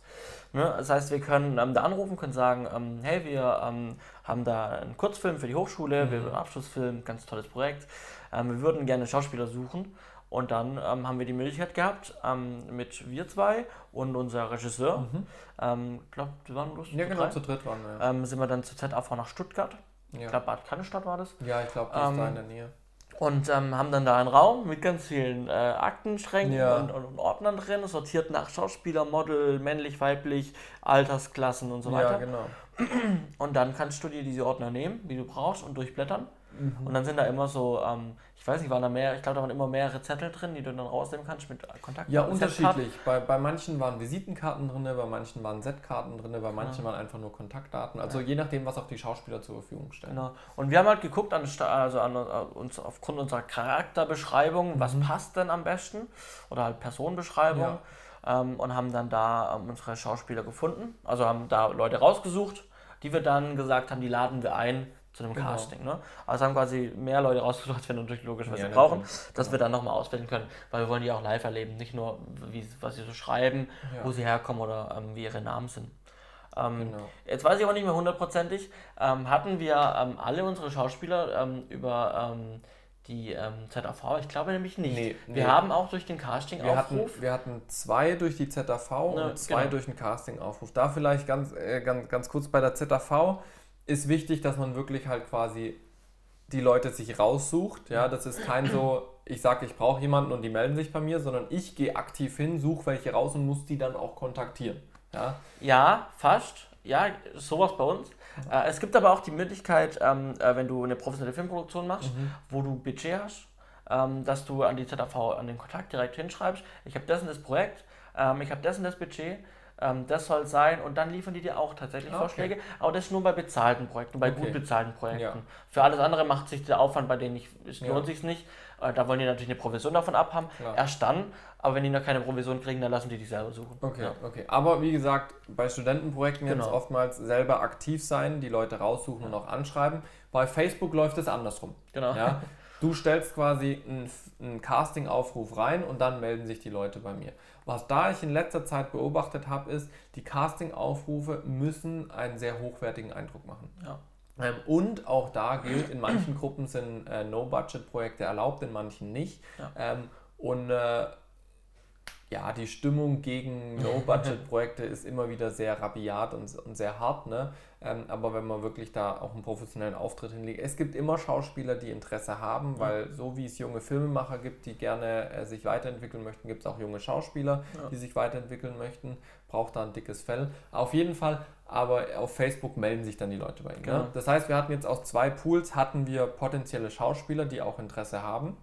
Speaker 2: Ne? Das heißt, wir können ähm, da anrufen, können sagen, ähm, hey, wir ähm, haben da einen Kurzfilm für die Hochschule,
Speaker 1: Mhm.
Speaker 2: wir haben einen Abschlussfilm, ganz tolles Projekt. Ähm, wir würden gerne Schauspieler suchen. Und dann ähm, haben wir die Möglichkeit gehabt, ähm, mit wir zwei und unser Regisseur, ähm, ich glaube, wir waren bloß
Speaker 1: Mhm. Ja,
Speaker 2: zu
Speaker 1: genau,
Speaker 2: drei,
Speaker 1: zu dritt waren wir. Ja,
Speaker 2: ähm, sind wir dann zur ZAV nach Stuttgart. Ich
Speaker 1: ja.
Speaker 2: glaube, Bad Cannestatt war das.
Speaker 1: ja ich glaube,
Speaker 2: ähm,
Speaker 1: ist da in der Nähe.
Speaker 2: Und ähm, haben dann da einen Raum mit ganz vielen äh, Aktenschränken
Speaker 1: Ja.
Speaker 2: und, und, und Ordnern drin, sortiert nach Schauspieler, Model, männlich, weiblich, Altersklassen und so
Speaker 1: Ja,
Speaker 2: weiter.
Speaker 1: genau.
Speaker 2: Und dann kannst du dir diese Ordner nehmen, wie du brauchst, und durchblättern.
Speaker 1: Mhm.
Speaker 2: Und dann sind da immer so, ähm, ich weiß nicht, waren da mehr, ich glaube, da waren immer mehrere Zettel drin, die du dann rausnehmen kannst mit Kontakten.
Speaker 1: Ja, unterschiedlich. Bei, bei manchen waren Visitenkarten drin, bei manchen waren Z-Karten drin, bei manchen waren einfach nur Kontaktdaten. Also je nachdem, was auch die Schauspieler zur Verfügung stellen.
Speaker 2: Genau. Und wir haben halt geguckt, an, also an äh, uns aufgrund unserer Charakterbeschreibung, was passt denn am besten oder halt Personenbeschreibung ähm, und haben dann da ähm, unsere Schauspieler gefunden. Also haben da Leute rausgesucht, die wir dann gesagt haben, die laden wir ein zu einem
Speaker 1: Genau.
Speaker 2: Casting. Ne? Also haben quasi mehr Leute rausgesucht, als wir natürlich logischerweise
Speaker 1: Ja,
Speaker 2: brauchen,
Speaker 1: natürlich.
Speaker 2: dass wir dann nochmal auswählen können, weil wir wollen die auch live erleben, nicht nur, wie, was sie so schreiben,
Speaker 1: Ja.
Speaker 2: wo sie herkommen oder ähm, wie ihre Namen sind. Ähm,
Speaker 1: Genau.
Speaker 2: Jetzt weiß ich auch nicht mehr hundertprozentig. Ähm, hatten wir ähm, alle unsere Schauspieler ähm, über ähm, die ZAV? Ich glaube nämlich nicht.
Speaker 1: Nee,
Speaker 2: Wir
Speaker 1: nee.
Speaker 2: haben auch durch den
Speaker 1: Wir
Speaker 2: Casting-Aufruf.
Speaker 1: wir hatten zwei durch die ZAV
Speaker 2: Ja,
Speaker 1: und zwei
Speaker 2: genau.
Speaker 1: durch den Casting-Aufruf. Da vielleicht ganz, äh, ganz, ganz kurz bei der ZAV ist wichtig, dass man wirklich halt quasi die Leute sich raussucht. Ja, das ist kein so, ich sage, ich brauche jemanden und die melden sich bei mir, sondern ich gehe aktiv hin, suche welche raus und muss die dann auch kontaktieren. Ja,
Speaker 2: Ja, fast. Ja, sowas bei uns. Äh, es gibt aber auch die Möglichkeit, ähm, äh, wenn du eine professionelle Filmproduktion machst,
Speaker 1: Mhm.
Speaker 2: wo du Budget hast, ähm, dass du an die ZAV, an den Kontakt direkt hinschreibst, ich habe das und das Projekt, ähm, ich habe das und das Budget, ähm, das soll sein und dann liefern die dir auch tatsächlich
Speaker 1: Ah, okay.
Speaker 2: Vorschläge, aber das ist nur bei bezahlten Projekten, bei
Speaker 1: Okay.
Speaker 2: gut bezahlten Projekten.
Speaker 1: Ja.
Speaker 2: Für alles andere macht sich der Aufwand bei denen nicht, es
Speaker 1: Ja.
Speaker 2: lohnt sich nicht, äh, da wollen die natürlich eine Provision davon abhaben,
Speaker 1: Klar.
Speaker 2: erst dann, aber wenn die noch keine Provision kriegen, dann lassen die die selber suchen.
Speaker 1: Okay,
Speaker 2: Ja.
Speaker 1: okay. Aber wie gesagt, bei Studentenprojekten jetzt
Speaker 2: Genau.
Speaker 1: oftmals selber aktiv sein, die Leute raussuchen und auch anschreiben. Bei Facebook läuft es andersrum.
Speaker 2: Genau.
Speaker 1: Ja? Du stellst quasi einen, einen Casting-Aufruf rein und dann melden sich die Leute bei mir. Was da ich in letzter Zeit beobachtet habe, ist, die Casting-Aufrufe müssen einen sehr hochwertigen Eindruck machen.
Speaker 2: Ja.
Speaker 1: Ähm, und auch da gilt, in manchen Gruppen sind äh, No-Budget-Projekte erlaubt, in manchen nicht.
Speaker 2: Ja.
Speaker 1: Ähm, und äh, ja, die Stimmung gegen No-Budget-Projekte ist immer wieder sehr rabiat und, und sehr hart. Ne? Ähm, aber wenn man wirklich da auch einen professionellen Auftritt hinlegt, es gibt immer Schauspieler, die Interesse haben, weil so wie es junge Filmemacher gibt, die gerne äh, sich weiterentwickeln möchten, gibt es auch junge Schauspieler,
Speaker 2: Ja.
Speaker 1: die sich weiterentwickeln möchten. Braucht da ein dickes Fell. Auf jeden Fall, aber auf Facebook melden sich dann die Leute bei Ihnen.
Speaker 2: Genau.
Speaker 1: Ne? Das heißt, wir hatten jetzt aus zwei Pools, hatten wir potenzielle Schauspieler, die auch Interesse haben.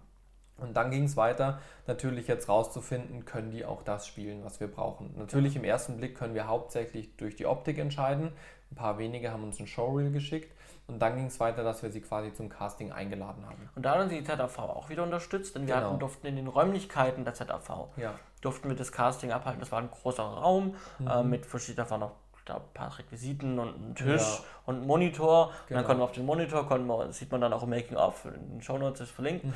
Speaker 1: Und dann ging es weiter, natürlich jetzt rauszufinden, können die auch das spielen, was wir brauchen. Natürlich im ersten Blick können wir hauptsächlich durch die Optik entscheiden. Ein paar wenige haben uns ein Showreel geschickt. Und dann ging es weiter, dass wir sie quasi zum Casting eingeladen haben.
Speaker 2: Und da hat uns die ZAV auch wieder unterstützt, denn wir
Speaker 1: Genau.
Speaker 2: hatten, durften in den Räumlichkeiten der ZAV,
Speaker 1: Ja.
Speaker 2: durften wir das Casting abhalten. Das war ein großer Raum
Speaker 1: Mhm.
Speaker 2: äh, mit verschiedenen, da waren noch da ein paar Requisiten und ein Tisch
Speaker 1: Ja.
Speaker 2: und ein Monitor. Und
Speaker 1: Genau.
Speaker 2: dann konnten wir auf den Monitor, konnten wir, sieht man dann auch im Making-of, in den Shownotes ist verlinkt,
Speaker 1: Mhm.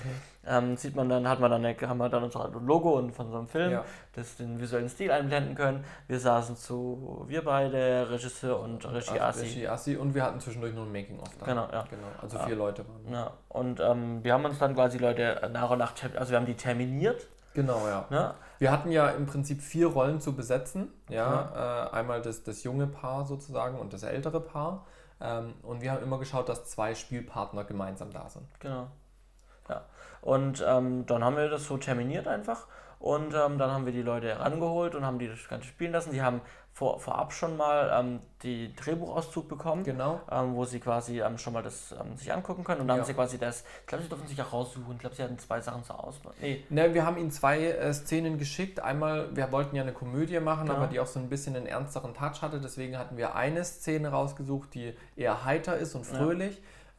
Speaker 2: ähm, sieht man dann, hat man dann, haben wir dann unser Logo und von so einem Film,
Speaker 1: Ja.
Speaker 2: das den visuellen Stil einblenden können. Wir saßen zu, wir beide, Regisseur und Regie
Speaker 1: Also
Speaker 2: Assi.
Speaker 1: Regie Assi. Und wir hatten zwischendurch noch ein Making-of da.
Speaker 2: Genau, ja.
Speaker 1: genau. Also vier Leute waren.
Speaker 2: Ja, und ähm, wir haben uns dann quasi Leute nach und nach, also wir haben die terminiert.
Speaker 1: Genau, ja.
Speaker 2: Ne?
Speaker 1: Wir hatten ja im Prinzip vier Rollen zu besetzen. Ja, Äh, einmal das, das junge Paar sozusagen und das ältere Paar. Ähm, und wir haben immer geschaut, dass zwei Spielpartner gemeinsam da sind.
Speaker 2: Genau. Und ähm, dann haben wir das so terminiert einfach. Und ähm, dann haben wir die Leute herangeholt und haben die das Ganze spielen lassen. Die haben vor, vorab schon mal ähm, die Drehbuchauszug bekommen,
Speaker 1: Genau.
Speaker 2: ähm, wo sie quasi ähm, schon mal das ähm, sich angucken können. Und dann
Speaker 1: Ja.
Speaker 2: haben sie quasi das, ich glaube, sie durften sich auch raussuchen. Ich glaube, sie hatten zwei Sachen zur Auswahl. Nee,
Speaker 1: Ne, wir haben ihnen zwei äh, Szenen geschickt. Einmal, wir wollten ja eine Komödie machen,
Speaker 2: Genau.
Speaker 1: aber die auch so ein bisschen einen ernsteren Touch hatte. Deswegen hatten wir eine Szene rausgesucht, die eher heiter ist und
Speaker 2: Ja.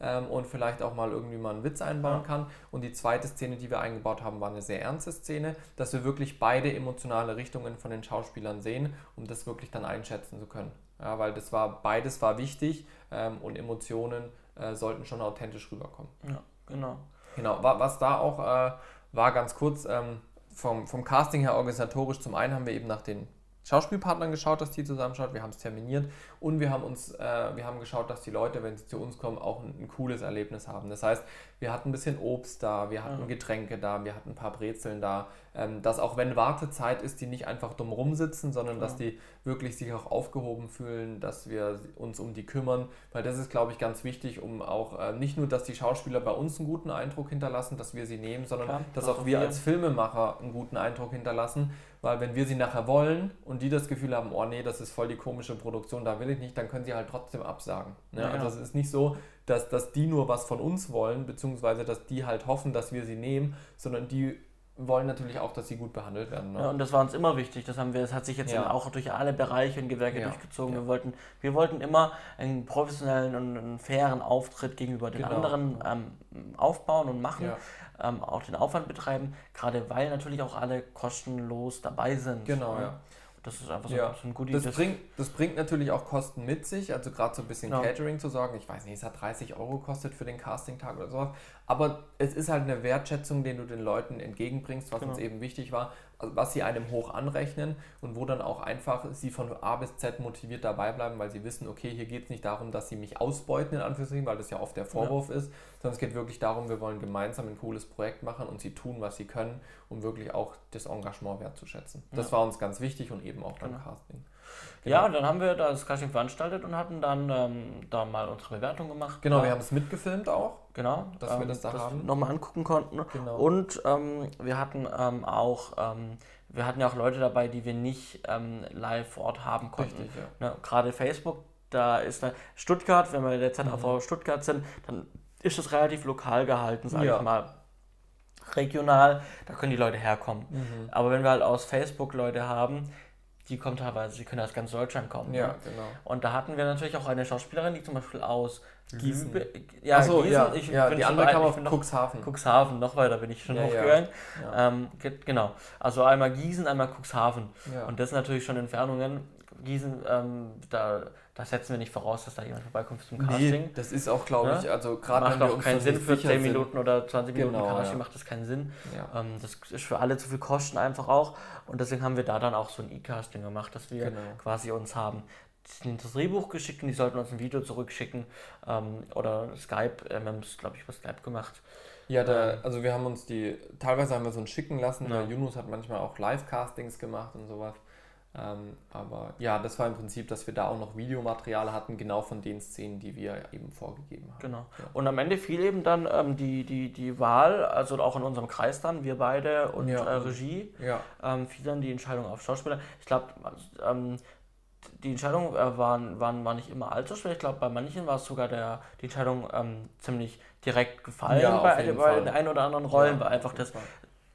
Speaker 1: Ähm, und vielleicht auch mal irgendwie mal einen Witz einbauen
Speaker 2: Ja.
Speaker 1: kann. Und die zweite Szene, die wir eingebaut haben, war eine sehr ernste Szene, dass wir wirklich beide emotionale Richtungen von den Schauspielern sehen, um das wirklich dann einschätzen zu können. Ja, weil das war, beides war wichtig ähm, und Emotionen äh, sollten schon authentisch rüberkommen.
Speaker 2: ja, genau.
Speaker 1: Genau, wa- was da auch äh, war, ganz kurz, ähm, vom, vom Casting her organisatorisch, zum einen haben wir eben nach den Schauspielpartnern geschaut, dass die zusammenschaut, wir haben es terminiert und wir haben uns, äh, wir haben geschaut, dass die Leute, wenn sie zu uns kommen, auch ein, ein cooles Erlebnis haben. Das heißt, wir hatten ein bisschen Obst da, wir hatten
Speaker 2: Ja.
Speaker 1: Getränke da, wir hatten ein paar Brezeln da, ähm, dass auch wenn Wartezeit ist, die nicht einfach dumm rumsitzen, sondern dass
Speaker 2: Ja.
Speaker 1: die wirklich sich auch aufgehoben fühlen, dass wir uns um die kümmern, weil das ist, glaube ich, ganz wichtig, um auch äh, nicht nur, dass die Schauspieler bei uns einen guten Eindruck hinterlassen, dass wir sie nehmen, sondern
Speaker 2: Klar,
Speaker 1: dass
Speaker 2: das
Speaker 1: auch wir. als Filmemacher einen guten Eindruck hinterlassen, weil wenn wir sie nachher wollen und die das Gefühl haben, oh nee, das ist voll die komische Produktion, da will ich nicht, dann können sie halt trotzdem absagen. Ne?
Speaker 2: Ja,
Speaker 1: Also es ist nicht so, dass, dass die nur was von uns wollen, beziehungsweise dass die halt hoffen, dass wir sie nehmen, sondern die wollen natürlich auch, dass sie gut behandelt werden. Ne?
Speaker 2: Ja, und das war uns immer wichtig. Das haben wir, das hat sich jetzt
Speaker 1: Ja.
Speaker 2: auch durch alle Bereiche und Gewerke
Speaker 1: Ja,
Speaker 2: durchgezogen. Wir wollten, wir wollten immer einen professionellen und einen fairen Auftritt gegenüber den
Speaker 1: Genau.
Speaker 2: anderen ähm, aufbauen und machen, ähm, auch den Aufwand betreiben, gerade weil natürlich auch alle kostenlos dabei sind.
Speaker 1: Genau,
Speaker 2: ne?
Speaker 1: ja.
Speaker 2: Das ist einfach so,
Speaker 1: Ja,
Speaker 2: so ein Goodie.
Speaker 1: Das,
Speaker 2: das-
Speaker 1: bringt, das bringt natürlich auch Kosten mit sich, also gerade so ein bisschen
Speaker 2: Ja.
Speaker 1: Catering zu sorgen. Ich weiß nicht, es hat 30 Euro gekostet für den Castingtag oder sowas. Aber es ist halt eine Wertschätzung, den du den Leuten entgegenbringst, was
Speaker 2: Genau.
Speaker 1: uns eben wichtig war, was sie einem hoch anrechnen und wo dann auch einfach sie von A bis Z motiviert dabei bleiben, weil sie wissen, okay, hier geht es nicht darum, dass sie mich ausbeuten, in Anführungszeichen, weil das ja oft der Vorwurf ist, sondern es geht wirklich darum, wir wollen gemeinsam ein cooles Projekt machen und sie tun, was sie können, um wirklich auch das Engagement wertzuschätzen. Das
Speaker 2: Ja.
Speaker 1: war uns ganz wichtig und eben auch beim
Speaker 2: Genau.
Speaker 1: Casting.
Speaker 2: Ja, und dann haben wir das Casting veranstaltet und hatten dann ähm, da mal unsere Bewertung gemacht.
Speaker 1: Genau,
Speaker 2: Ja,
Speaker 1: wir haben es mitgefilmt auch.
Speaker 2: Genau,
Speaker 1: dass wir das da haben.
Speaker 2: nochmal angucken konnten.
Speaker 1: Genau.
Speaker 2: Und ähm, wir hatten ähm, auch, ähm, wir hatten ja auch Leute dabei, die wir nicht ähm, live vor Ort haben konnten.
Speaker 1: Richtig, ja.
Speaker 2: Ne, Gerade Facebook, da ist da Stuttgart, wenn wir in der ZAV
Speaker 1: Mhm.
Speaker 2: Stuttgart sind, dann ist es relativ lokal gehalten, sage
Speaker 1: Ja.
Speaker 2: ich mal. Regional, da können die Leute herkommen.
Speaker 1: Mhm.
Speaker 2: Aber wenn wir halt aus Facebook Leute haben, die kommen teilweise, die können aus ganz Deutschland kommen.
Speaker 1: Ja,
Speaker 2: ne?
Speaker 1: genau.
Speaker 2: Und da hatten wir natürlich auch eine Schauspielerin, die zum Beispiel aus
Speaker 1: Gießen.
Speaker 2: Lübeck- Ja,
Speaker 1: Achso,
Speaker 2: Gießen.
Speaker 1: ja,
Speaker 2: Ich
Speaker 1: ja
Speaker 2: bin
Speaker 1: die andere kam auf
Speaker 2: noch-
Speaker 1: Cuxhaven.
Speaker 2: Cuxhaven, noch weiter bin ich schon
Speaker 1: Ja,
Speaker 2: hochgegangen.
Speaker 1: Ja.
Speaker 2: Ähm, ge- genau. Also einmal Gießen, einmal Cuxhaven. Und das sind natürlich schon Entfernungen. Gießen, ähm, da, da setzen wir nicht voraus, dass da jemand vorbeikommt zum
Speaker 1: Nee,
Speaker 2: Casting.
Speaker 1: das ist auch, glaube ich, also gerade wenn wir
Speaker 2: auch
Speaker 1: uns
Speaker 2: keinen Sinn für
Speaker 1: sicher
Speaker 2: 10
Speaker 1: sind.
Speaker 2: Minuten oder 20 Minuten
Speaker 1: Genau,
Speaker 2: Casting,
Speaker 1: ja.
Speaker 2: macht das keinen Sinn.
Speaker 1: Ja.
Speaker 2: Ähm, das ist für alle zu viel Kosten einfach auch. Und deswegen haben wir da dann auch so ein E-Casting gemacht, dass wir
Speaker 1: Genau.
Speaker 2: quasi uns haben das Drehbuch geschickt und die sollten uns ein Video zurückschicken. Ähm, oder Skype, äh, wir haben es, glaube ich, über Skype gemacht.
Speaker 1: Ja, da,
Speaker 2: Ähm.
Speaker 1: also wir haben uns die, teilweise haben wir so ein schicken lassen,
Speaker 2: Ja.
Speaker 1: der Yunus hat manchmal auch Live-Castings gemacht und sowas. Ähm, aber ja, das war im Prinzip, dass wir da auch noch Videomaterial hatten, genau von den Szenen, die wir eben vorgegeben haben.
Speaker 2: Genau.
Speaker 1: Ja.
Speaker 2: Und am Ende fiel eben dann ähm, die, die, die Wahl, also auch in unserem Kreis dann, wir beide und
Speaker 1: Ja.
Speaker 2: äh, Regie,
Speaker 1: Ja,
Speaker 2: ähm, fiel dann die Entscheidung auf Schauspieler. Ich glaube, ähm, die Entscheidung äh, waren, waren, war nicht immer allzu schwer. Ich glaube, bei manchen war es sogar der, die Entscheidung ähm, ziemlich direkt gefallen
Speaker 1: Ja,
Speaker 2: bei, bei den ein oder anderen Rollen,
Speaker 1: Ja,
Speaker 2: weil einfach das.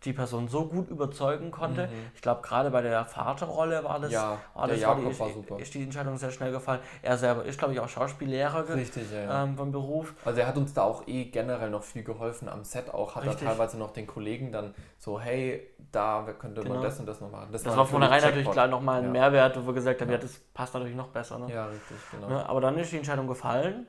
Speaker 2: Die Person so gut überzeugen konnte.
Speaker 1: Mhm.
Speaker 2: Ich glaube, gerade bei der Vaterrolle war das,
Speaker 1: Ja,
Speaker 2: war, das war, die,
Speaker 1: war super.
Speaker 2: ist die Entscheidung sehr schnell gefallen. Er selber ist, glaube ich, auch Schauspiellehrer
Speaker 1: Richtig, ja. ja.
Speaker 2: ähm, vom Beruf.
Speaker 1: Also er hat uns da auch eh generell noch viel geholfen am Set auch, hat
Speaker 2: Richtig.
Speaker 1: er teilweise noch den Kollegen dann so, hey, da könnte
Speaker 2: Genau.
Speaker 1: man das und das noch machen.
Speaker 2: Das war von vornherein natürlich klar nochmal ein
Speaker 1: Ja.
Speaker 2: Mehrwert, wo wir gesagt haben,
Speaker 1: Ja.
Speaker 2: ja, das passt natürlich noch besser. Ne?
Speaker 1: Ja, richtig, genau.
Speaker 2: Ne? Aber dann ist die Entscheidung gefallen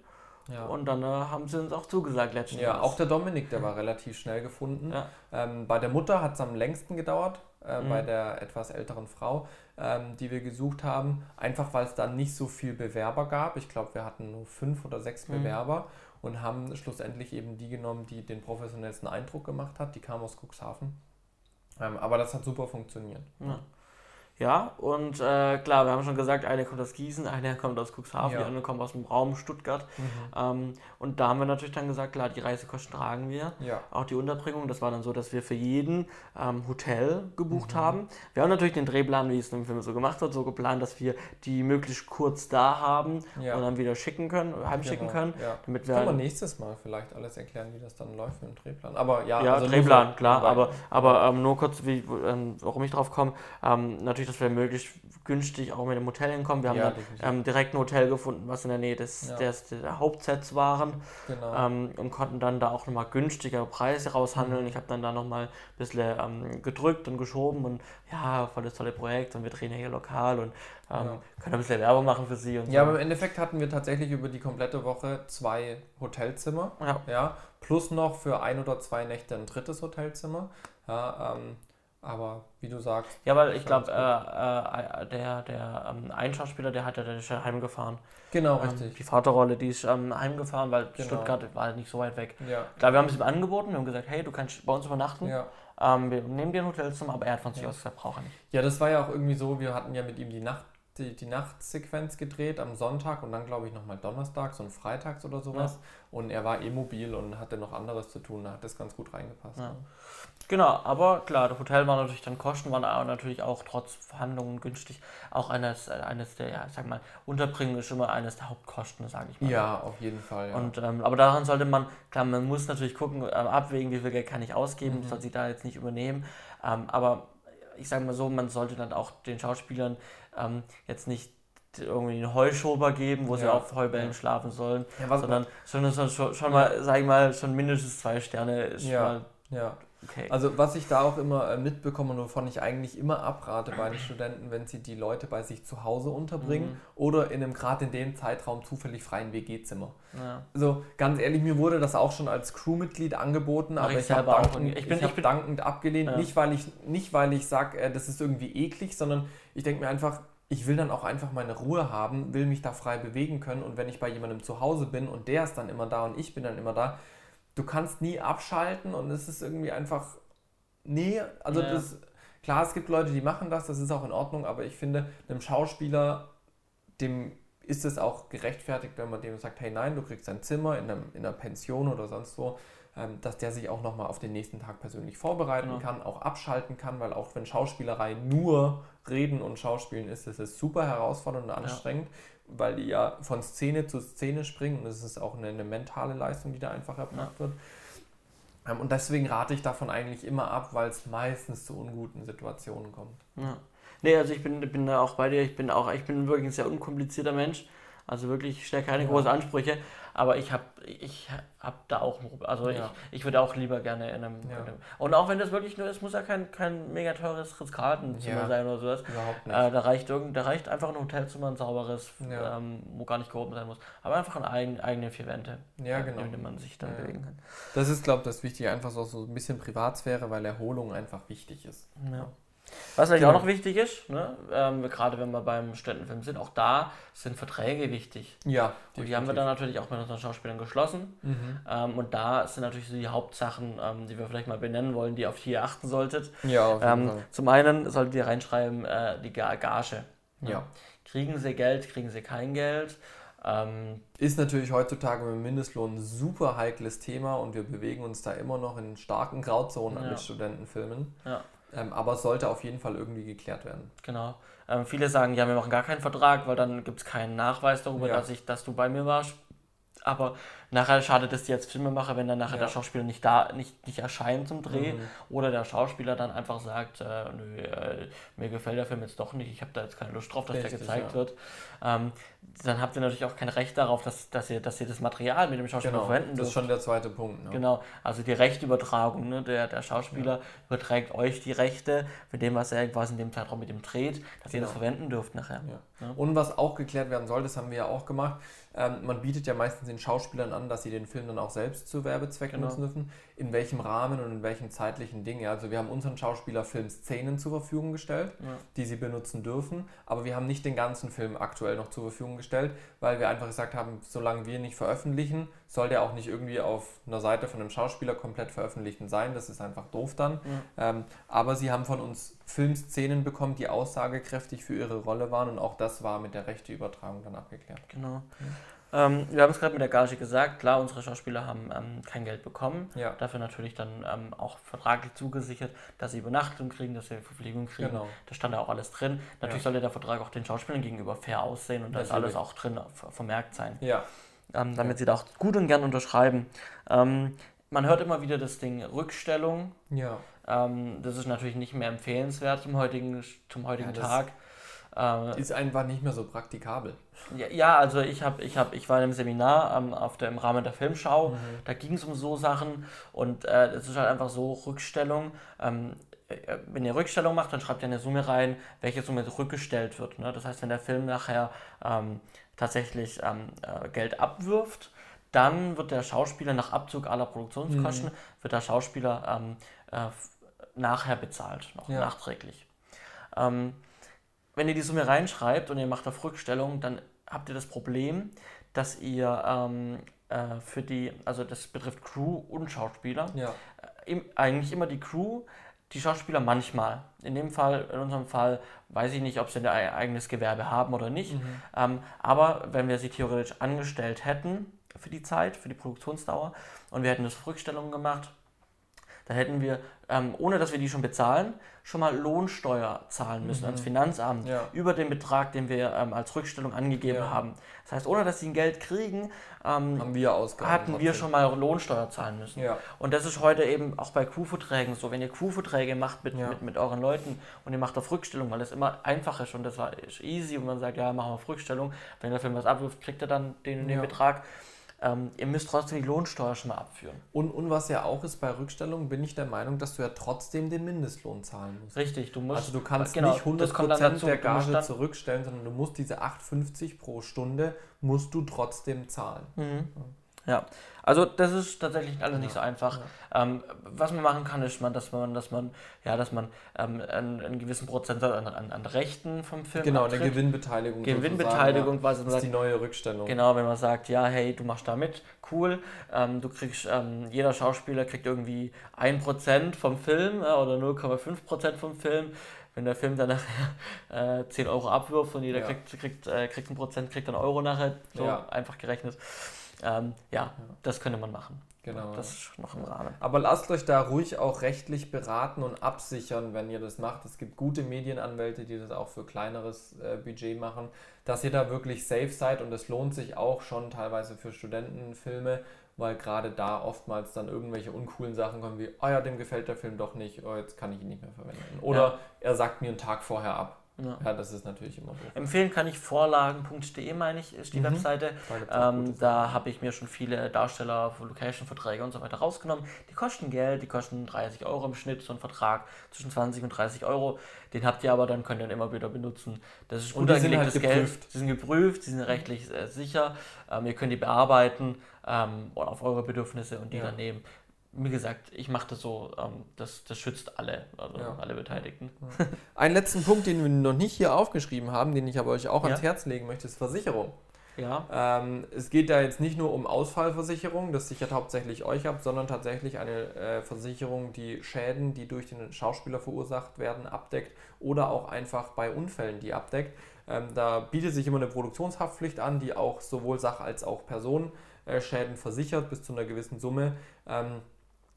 Speaker 1: Ja.
Speaker 2: und dann äh, haben sie uns auch zugesagt letztendlich.
Speaker 1: Ja, auch der Dominik, der war relativ schnell gefunden.
Speaker 2: Ja.
Speaker 1: Ähm, bei der Mutter hat es am längsten gedauert, äh,
Speaker 2: Mhm.
Speaker 1: bei der etwas älteren Frau, ähm, die wir gesucht haben. Einfach weil es dann nicht so viel Bewerber gab. Ich glaube, wir hatten nur fünf oder sechs
Speaker 2: Mhm.
Speaker 1: Bewerber und haben schlussendlich eben die genommen, die den professionellsten Eindruck gemacht hat. Die kam aus Cuxhaven. Ähm, aber das hat super funktioniert.
Speaker 2: Ja. Ja, und äh, klar, wir haben schon gesagt, einer kommt aus Gießen, einer kommt aus Cuxhaven,
Speaker 1: Ja.
Speaker 2: die andere kommt aus dem Raum Stuttgart. Ähm, und da haben wir natürlich dann gesagt, klar, die Reisekosten tragen wir.
Speaker 1: Ja.
Speaker 2: Auch die Unterbringung, das war dann so, dass wir für jeden ähm, Hotel
Speaker 1: Mhm.
Speaker 2: gebucht haben. Wir haben natürlich den Drehplan, wie es im Film so gemacht wird, so geplant, dass wir die möglichst kurz da haben
Speaker 1: Ja.
Speaker 2: und dann wieder schicken können, heimschicken
Speaker 1: Genau,
Speaker 2: können,
Speaker 1: ja.
Speaker 2: damit
Speaker 1: Können wir
Speaker 2: wir
Speaker 1: nächstes Mal vielleicht alles erklären, wie das dann läuft mit dem Drehplan. Aber ja,
Speaker 2: Ja,
Speaker 1: also
Speaker 2: Drehplan, klar,
Speaker 1: aber-
Speaker 2: aber, aber ähm, nur kurz, wie, ähm, warum ich drauf komme, ähm, natürlich, dass wir möglichst günstig auch mit dem Hotel hinkommen. Wir haben
Speaker 1: Ja,
Speaker 2: dann ähm, direkt ein Hotel gefunden, was in der Nähe des,
Speaker 1: Ja.
Speaker 2: des, der Hauptsets waren
Speaker 1: Genau.
Speaker 2: ähm, und konnten dann da auch nochmal günstigere Preise
Speaker 1: Mhm.
Speaker 2: raushandeln. Ich habe dann da nochmal ein bisschen ähm, gedrückt und geschoben und ja, voll das tolle Projekt und wir drehen ja hier lokal und ähm,
Speaker 1: Ja.
Speaker 2: können ein bisschen Werbung machen für sie und
Speaker 1: Ja,
Speaker 2: so.
Speaker 1: aber im Endeffekt hatten wir tatsächlich über die komplette Woche zwei Hotelzimmer.
Speaker 2: Ja.
Speaker 1: Ja, plus noch für ein oder zwei Nächte ein drittes Hotelzimmer. Ja, ähm, aber wie du sagst,
Speaker 2: Ja, weil ich glaube, äh, äh, der, der ähm, ein Schauspieler, der hat ja, der ist ja heimgefahren.
Speaker 1: genau
Speaker 2: Ähm,
Speaker 1: richtig.
Speaker 2: die Vaterrolle, die ist ähm, heimgefahren, weil
Speaker 1: Genau.
Speaker 2: Stuttgart war halt nicht so weit weg.
Speaker 1: Ja,
Speaker 2: Klar, wir haben es ihm angeboten, wir haben gesagt, hey, du kannst bei uns übernachten.
Speaker 1: ja.
Speaker 2: Ähm, wir nehmen dir ein Hotelzimmer, aber er hat von sich
Speaker 1: Ja.
Speaker 2: aus gesagt, braucht er nicht.
Speaker 1: ja, das war ja auch irgendwie so, wir hatten ja mit ihm die Nacht. Die, die Nachtsequenz gedreht am Sonntag und dann glaube ich nochmal donnerstags und freitags oder sowas. Und er war eh mobil und hatte noch anderes zu tun, da hat das ganz gut reingepasst.
Speaker 2: Ja.
Speaker 1: ne?
Speaker 2: Genau, aber klar, das Hotel war natürlich dann Kosten, waren aber natürlich auch trotz Verhandlungen günstig. Auch eines, eines der, ja, ich sag mal, Unterbringen ist immer eines der Hauptkosten, sage ich mal.
Speaker 1: Ja, auf jeden Fall. Ja.
Speaker 2: Und, ähm, aber daran sollte man, klar, man muss natürlich gucken, äh, abwägen, wie viel Geld kann ich ausgeben,
Speaker 1: Mhm.
Speaker 2: soll sich da jetzt nicht übernehmen. Ähm, aber ich sage mal so, man sollte dann auch den Schauspielern ähm, jetzt nicht irgendwie einen Heuschober geben, wo sie
Speaker 1: Ja.
Speaker 2: auf Heubällen
Speaker 1: Ja.
Speaker 2: schlafen sollen, sondern schon, schon, schon, schon mal, sag ich mal, schon mindestens zwei Sterne ist
Speaker 1: Ja.
Speaker 2: mal
Speaker 1: ja.
Speaker 2: Okay.
Speaker 1: Also was ich da auch immer äh, mitbekomme und wovon ich eigentlich immer abrate bei den Studenten, wenn sie die Leute bei sich zu Hause unterbringen
Speaker 2: Mhm.
Speaker 1: oder in einem gerade in dem Zeitraum zufällig freien WG-Zimmer.
Speaker 2: ja.
Speaker 1: Also ganz ehrlich, mir wurde das auch schon als Crewmitglied angeboten,
Speaker 2: Mach
Speaker 1: aber
Speaker 2: ich
Speaker 1: ich, habe dankend.
Speaker 2: Ich bin-
Speaker 1: ich hab
Speaker 2: bin-
Speaker 1: dankend abgelehnt.
Speaker 2: Ja.
Speaker 1: Nicht weil ich nicht weil ich sage, äh, das ist irgendwie eklig, sondern ich denke mir einfach, ich will dann auch einfach meine Ruhe haben, will mich da frei bewegen können und wenn ich bei jemandem zu Hause bin und der ist dann immer da und ich bin dann immer da, du kannst nie abschalten und es ist irgendwie einfach nee, also
Speaker 2: Ja.
Speaker 1: das klar, es gibt Leute, die machen das, das ist auch in Ordnung, aber ich finde, einem Schauspieler dem ist es auch gerechtfertigt, wenn man dem sagt, hey nein, du kriegst ein Zimmer in, einem, in einer Pension oder sonst wo, dass der sich auch nochmal auf den nächsten Tag persönlich vorbereiten
Speaker 2: Genau.
Speaker 1: kann, auch abschalten kann, weil auch wenn Schauspielerei nur Reden und Schauspielen ist, ist es super herausfordernd und anstrengend, weil die ja von Szene zu Szene springen und es ist auch eine, eine mentale Leistung, die da einfach erbracht wird. Ähm, und deswegen rate ich davon eigentlich immer ab, weil es meistens zu unguten Situationen kommt.
Speaker 2: Ja. Nee, also ich bin, bin da auch bei dir, ich bin auch, ich bin wirklich ein sehr unkomplizierter Mensch. Also wirklich, ich stelle keine
Speaker 1: Ja.
Speaker 2: großen Ansprüche, aber ich habe ich hab da auch, ein Problem. also
Speaker 1: Ja.
Speaker 2: ich, ich würde auch lieber gerne in einem,
Speaker 1: Ja.
Speaker 2: in einem, und auch wenn das wirklich nur ist, muss ja kein, kein mega teures Ritz-Carlton-Zimmer
Speaker 1: Ja.
Speaker 2: sein oder sowas.
Speaker 1: Überhaupt nicht.
Speaker 2: Äh, da, reicht irgend, da reicht einfach ein Hotelzimmer, ein sauberes, ähm, wo gar nicht gehoben sein muss. Aber einfach ein eigen, eigene vier Wände,
Speaker 1: ja, genau.
Speaker 2: in denen man sich dann bewegen kann.
Speaker 1: Das ist, glaube ich, das Wichtige, einfach so, so ein bisschen Privatsphäre, weil Erholung einfach wichtig ist.
Speaker 2: Ja. Was vielleicht
Speaker 1: Genau.
Speaker 2: auch noch wichtig ist, ne? ähm, gerade wenn wir beim Studentenfilm sind, auch da sind Verträge wichtig.
Speaker 1: Ja,
Speaker 2: Und die haben wir dann natürlich auch mit unseren Schauspielern geschlossen.
Speaker 1: Mhm.
Speaker 2: Ähm, und da sind natürlich so die Hauptsachen, ähm, die wir vielleicht mal benennen wollen, die auf die ihr achten solltet.
Speaker 1: Ja, auf jeden
Speaker 2: Ähm,
Speaker 1: Fall.
Speaker 2: zum einen solltet ihr reinschreiben, äh, die Ga- Gage.
Speaker 1: Ja.
Speaker 2: Kriegen sie Geld, kriegen sie kein Geld? Ähm,
Speaker 1: Ist natürlich heutzutage mit dem Mindestlohn ein super heikles Thema und wir bewegen uns da immer noch in starken Grauzonen
Speaker 2: Ja.
Speaker 1: mit Studentenfilmen.
Speaker 2: ja,
Speaker 1: Ähm, aber es sollte auf jeden Fall irgendwie geklärt werden.
Speaker 2: genau. Ähm, viele sagen, ja, wir machen gar keinen Vertrag, weil dann gibt es keinen Nachweis darüber,
Speaker 1: Ja.
Speaker 2: dass, ich, dass du bei mir warst. Aber nachher schadet es dir als Filmemacher, wenn dann nachher
Speaker 1: Ja.
Speaker 2: der Schauspieler nicht da, nicht, nicht erscheint zum Dreh
Speaker 1: Mhm.
Speaker 2: oder der Schauspieler dann einfach sagt, äh, nö, äh, mir gefällt der Film jetzt doch nicht, ich habe da jetzt keine Lust drauf, dass der
Speaker 1: Richtig,
Speaker 2: gezeigt
Speaker 1: ja.
Speaker 2: wird. Ähm, dann habt ihr natürlich auch kein Recht darauf, dass, dass, ihr, dass ihr das Material mit dem Schauspieler
Speaker 1: Genau,
Speaker 2: verwenden
Speaker 1: das
Speaker 2: dürft.
Speaker 1: ist schon der zweite Punkt. Ne?
Speaker 2: Genau, also die Rechtübertragung, ne? der, der Schauspieler überträgt euch die Rechte mit dem, was er quasi in dem Zeitraum mit dem dreht, dass ihr das
Speaker 1: Genau.
Speaker 2: verwenden dürft nachher.
Speaker 1: Ja.
Speaker 2: Ja.
Speaker 1: Und was auch geklärt werden soll, das haben wir ja auch gemacht, ähm, man bietet ja meistens den Schauspielern an, dass sie den Film dann auch selbst zu Werbezwecken
Speaker 2: Genau.
Speaker 1: nutzen dürfen. In welchem Rahmen und in welchem zeitlichen Ding. Ja, also wir haben unseren Schauspieler Filmszenen zur Verfügung gestellt,
Speaker 2: Ja.
Speaker 1: die sie benutzen dürfen, aber wir haben nicht den ganzen Film aktuell noch zur Verfügung gestellt, weil wir einfach gesagt haben, solange wir nicht veröffentlichen, soll der auch nicht irgendwie auf einer Seite von einem Schauspieler komplett veröffentlicht sein. Das ist einfach doof dann. Ähm, aber sie haben von uns Filmszenen bekommen, die aussagekräftig für ihre Rolle waren und auch das war mit der Rechteübertragung dann abgeklärt.
Speaker 2: Genau. Ähm, wir haben es gerade mit der Gage gesagt, klar, unsere Schauspieler haben ähm, kein Geld bekommen.
Speaker 1: Ja.
Speaker 2: Dafür natürlich dann ähm, auch vertraglich zugesichert, dass sie Übernachtung kriegen, dass sie Verpflegung kriegen.
Speaker 1: Genau.
Speaker 2: Da stand ja auch alles drin. Natürlich
Speaker 1: Ja.
Speaker 2: sollte der Vertrag auch den Schauspielern gegenüber fair aussehen und da ist alles auch drin ver- vermerkt sein,
Speaker 1: Ja,
Speaker 2: ähm, damit sie da auch gut und gern unterschreiben. Ähm, man hört immer wieder das Ding Rückstellung.
Speaker 1: ja.
Speaker 2: Ähm, das ist natürlich nicht mehr empfehlenswert zum heutigen, zum heutigen Tag. Äh,
Speaker 1: Ist einfach nicht mehr so praktikabel.
Speaker 2: Ja, ja, also ich habe, ich habe, ich war in einem Seminar ähm, auf der, im Rahmen der Filmschau.
Speaker 1: Mhm.
Speaker 2: Da ging es um so Sachen und äh, es ist halt einfach so Rückstellung. Ähm, äh, wenn ihr Rückstellung macht, dann schreibt ihr eine Summe rein, welche Summe rückgestellt wird. Ne? Das heißt, wenn der Film nachher ähm, tatsächlich ähm, äh, Geld abwirft, dann wird der Schauspieler nach Abzug aller Produktionskosten,
Speaker 1: Mhm.
Speaker 2: wird der Schauspieler ähm, äh, nachher bezahlt, noch
Speaker 1: Ja.
Speaker 2: nachträglich. Ähm, wenn ihr die Summe reinschreibt und ihr macht auf Rückstellung, dann habt ihr das Problem, dass ihr ähm, äh, für die, also das betrifft Crew und Schauspieler,
Speaker 1: Ja,
Speaker 2: im, eigentlich immer die Crew, die Schauspieler manchmal. In dem Fall, in unserem Fall, weiß ich nicht, ob sie ein ei- eigenes Gewerbe haben oder nicht.
Speaker 1: Mhm.
Speaker 2: Ähm, aber wenn wir sie theoretisch angestellt hätten für die Zeit, für die Produktionsdauer und wir hätten das Rückstellung gemacht, dann hätten wir, ähm, ohne dass wir die schon bezahlen, schon mal Lohnsteuer zahlen müssen ans Finanzamt
Speaker 1: Ja.
Speaker 2: über den Betrag, den wir ähm, als Rückstellung angegeben
Speaker 1: Ja.
Speaker 2: haben. Das heißt, ohne dass sie ein Geld kriegen, ähm,
Speaker 1: wir
Speaker 2: hatten wir schon mal Lohnsteuer zahlen müssen.
Speaker 1: Ja,
Speaker 2: Und das ist heute eben auch bei Crew-Verträgen so. Wenn ihr Crew-Verträge macht mit, mit, mit euren Leuten und ihr macht auf Rückstellung, weil das immer einfach ist und das war easy und man sagt, ja, machen wir auf Rückstellung. Wenn der Film was abwirft, kriegt er dann den den. Betrag. Ähm, ihr müsst trotzdem die Lohnsteuer schon mal abführen.
Speaker 1: und, und was ja auch ist bei Rückstellung, bin ich der Meinung, dass du ja trotzdem den Mindestlohn zahlen musst.
Speaker 2: Richtig, du musst.
Speaker 1: Also du kannst
Speaker 2: genau,
Speaker 1: nicht
Speaker 2: das kommt dann
Speaker 1: 100%
Speaker 2: dazu.
Speaker 1: der Gage zurückstellen, sondern du musst diese 8,50 pro Stunde, musst du trotzdem zahlen.
Speaker 2: Mhm. Ja, also das ist tatsächlich alles nicht so einfach. Ähm, was man machen kann, ist, man, dass man, dass man, ja, dass man ähm, einen, einen gewissen Prozentsatz an, an, an Rechten vom Film
Speaker 1: Genau, eine. Gewinnbeteiligung.
Speaker 2: Gewinnbeteiligung,
Speaker 1: ja.
Speaker 2: man
Speaker 1: Das ist die
Speaker 2: sagt,
Speaker 1: neue Rückstellung.
Speaker 2: Genau, wenn man sagt, ja, hey, du machst da mit, cool. Ähm, du kriegst, ähm, jeder Schauspieler kriegt irgendwie 1% vom Film äh, oder 0,5% vom Film. Wenn der Film dann nachher äh, 10 Euro abwirft und jeder
Speaker 1: Ja.
Speaker 2: kriegt, kriegt, äh, kriegt ein Prozent, kriegt dann Euro nachher, so
Speaker 1: Ja.
Speaker 2: einfach gerechnet. Ähm, ja, das könnte man machen.
Speaker 1: Genau.
Speaker 2: Das ist noch im Rahmen.
Speaker 1: Aber lasst euch da ruhig auch rechtlich beraten und absichern, wenn ihr das macht. Es gibt gute Medienanwälte, die das auch für kleineres äh, Budget machen, dass ihr da wirklich safe seid und es lohnt sich auch schon teilweise für Studentenfilme, weil gerade da oftmals dann irgendwelche uncoolen Sachen kommen wie, oh ja, dem gefällt der Film doch nicht, oh, jetzt kann ich ihn nicht mehr verwenden. Oder er sagt mir einen Tag vorher ab.
Speaker 2: Ja.
Speaker 1: Ja, das ist natürlich immer doof.
Speaker 2: Empfehlen kann ich vorlagen.de, meine ich, ist die
Speaker 1: Mhm.
Speaker 2: Webseite.
Speaker 1: Da
Speaker 2: Ähm, da habe ich mir schon viele Darsteller, Location-Verträge und so weiter rausgenommen. Die kosten Geld, die kosten 30 Euro im Schnitt, so ein Vertrag zwischen 20 und 30 Euro. Den habt ihr aber, dann könnt ihr ihn immer wieder benutzen. Das ist gut
Speaker 1: die sind
Speaker 2: angelegtes
Speaker 1: halt
Speaker 2: Geld.
Speaker 1: geprüft.
Speaker 2: Sie sind geprüft, sie sind rechtlich äh, sicher. Ähm, ihr könnt die bearbeiten ähm, oder auf eure Bedürfnisse und die
Speaker 1: Ja.
Speaker 2: dann nehmen. Wie gesagt, ich mache das so, ähm, das, das schützt alle, also
Speaker 1: Ja.
Speaker 2: alle Beteiligten.
Speaker 1: Einen letzten Punkt, den wir noch nicht hier aufgeschrieben haben, den ich aber euch auch
Speaker 2: Ja.
Speaker 1: ans Herz legen möchte, ist Versicherung.
Speaker 2: Ja,
Speaker 1: Ähm, es geht da jetzt nicht nur um Ausfallversicherung, das sichert hauptsächlich euch ab, sondern tatsächlich eine äh, Versicherung, die Schäden, die durch den Schauspieler verursacht werden, abdeckt oder auch einfach bei Unfällen die abdeckt. Ähm, da bietet sich immer eine Produktionshaftpflicht an, die auch sowohl Sach- als auch Personenschäden versichert bis zu einer gewissen Summe. Ähm,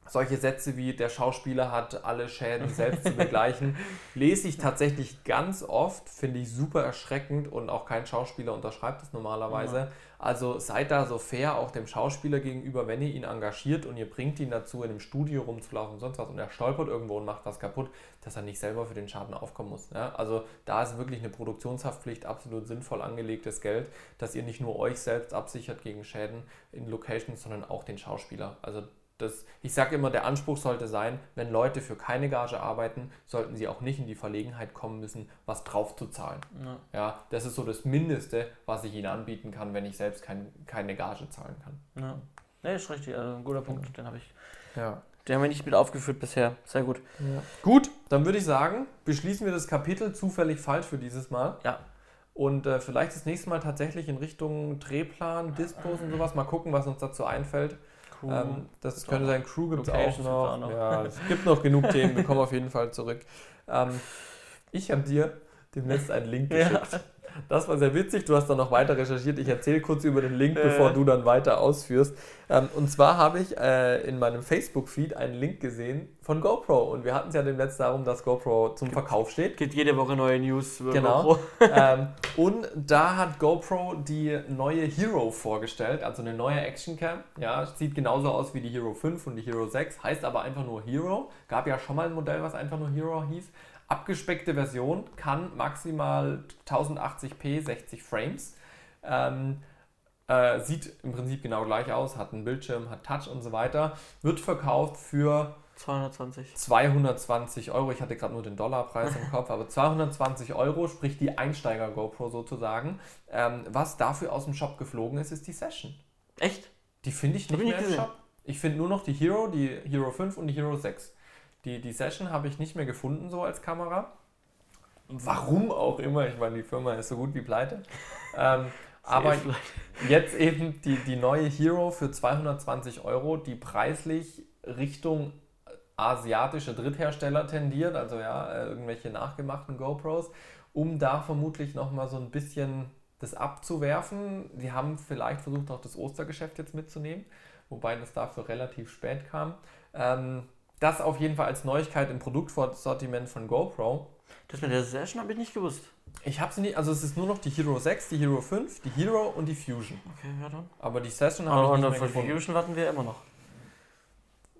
Speaker 1: solche Sätze wie der Schauspieler hat alle Schäden selbst zu begleichen, lese ich tatsächlich ganz oft, finde ich super erschreckend und auch kein Schauspieler unterschreibt es normalerweise. Also seid da so fair auch dem Schauspieler gegenüber, wenn ihr ihn engagiert und ihr bringt ihn dazu, in einem Studio rumzulaufen und sonst was und er stolpert irgendwo und macht was kaputt, dass er nicht selber für den Schaden aufkommen muss. Ja? Also da ist wirklich eine Produktionshaftpflicht absolut sinnvoll angelegtes Geld, dass ihr nicht nur euch selbst absichert gegen Schäden in Locations, sondern auch den Schauspieler. Also das, ich sage immer, der Anspruch sollte sein, wenn Leute für keine Gage arbeiten, sollten sie auch nicht in die Verlegenheit kommen müssen, was drauf zu zahlen. Ja. ja das ist so das Mindeste, was ich ihnen anbieten kann, wenn ich selbst kein, keine Gage zahlen kann.
Speaker 2: Ja. Nee, ist richtig, also ein guter Punkt, den habe ich. Ja. Den haben wir nicht mit aufgeführt bisher. Sehr gut.
Speaker 1: Ja. Gut, dann würde ich sagen, beschließen wir das Kapitel zufällig falsch für dieses Mal. Ja. Und äh, vielleicht das nächste Mal tatsächlich in Richtung Drehplan, Dispos und sowas. Mal gucken, was uns dazu einfällt. Ähm, das könnte sein, Crew gibt es auch noch. noch. Ja, es gibt noch genug Themen, wir kommen auf jeden Fall zurück. Ähm, ich habe dir demnächst einen Link geschickt. Das war sehr witzig. Du hast dann noch weiter recherchiert. Ich erzähle kurz über den Link, bevor äh. du dann weiter ausführst. Ähm, und zwar habe ich äh, in meinem Facebook-Feed einen Link gesehen von GoPro. Und wir hatten es ja demnächst darum, dass GoPro zum Verkauf steht.
Speaker 2: Geht jede Woche neue News
Speaker 1: über genau. GoPro. ähm, und da hat GoPro die neue Hero vorgestellt, also eine neue Actioncam. Ja, sieht genauso aus wie die Hero 5 und die Hero 6, heißt aber einfach nur Hero. Gab ja schon mal ein Modell, was einfach nur Hero hieß abgespeckte Version kann maximal 1080p 60 Frames. Ähm, äh, sieht im Prinzip genau gleich aus, hat einen Bildschirm, hat Touch und so weiter. Wird verkauft für
Speaker 2: 220.
Speaker 1: 220 Euro. Ich hatte gerade nur den Dollarpreis im Kopf, aber 220 Euro, sprich die Einsteiger GoPro sozusagen. Ähm, was dafür aus dem Shop geflogen ist, ist die Session.
Speaker 2: Echt?
Speaker 1: Die finde ich nicht mehr im Shop. Ich finde nur noch die Hero, die Hero 5 und die Hero 6. Die, die Session habe ich nicht mehr gefunden so als Kamera. Warum auch immer, ich meine, die Firma ist so gut wie pleite. Ähm, aber jetzt eben die, die neue Hero für 220 Euro, die preislich Richtung asiatische Dritthersteller tendiert, also ja, äh, irgendwelche nachgemachten GoPros, um da vermutlich nochmal so ein bisschen das abzuwerfen. Sie haben vielleicht versucht, auch das Ostergeschäft jetzt mitzunehmen, wobei das dafür relativ spät kam. Ähm, das auf jeden Fall als Neuigkeit im Produktsortiment von GoPro.
Speaker 2: Das mit der Session habe ich nicht gewusst.
Speaker 1: Ich habe sie nicht, also es ist nur noch die Hero 6, die Hero 5, die Hero und die Fusion.
Speaker 2: Okay, ja dann.
Speaker 1: Aber die Session habe ich nicht
Speaker 2: mehr gefunden. Fusion warten wir immer noch.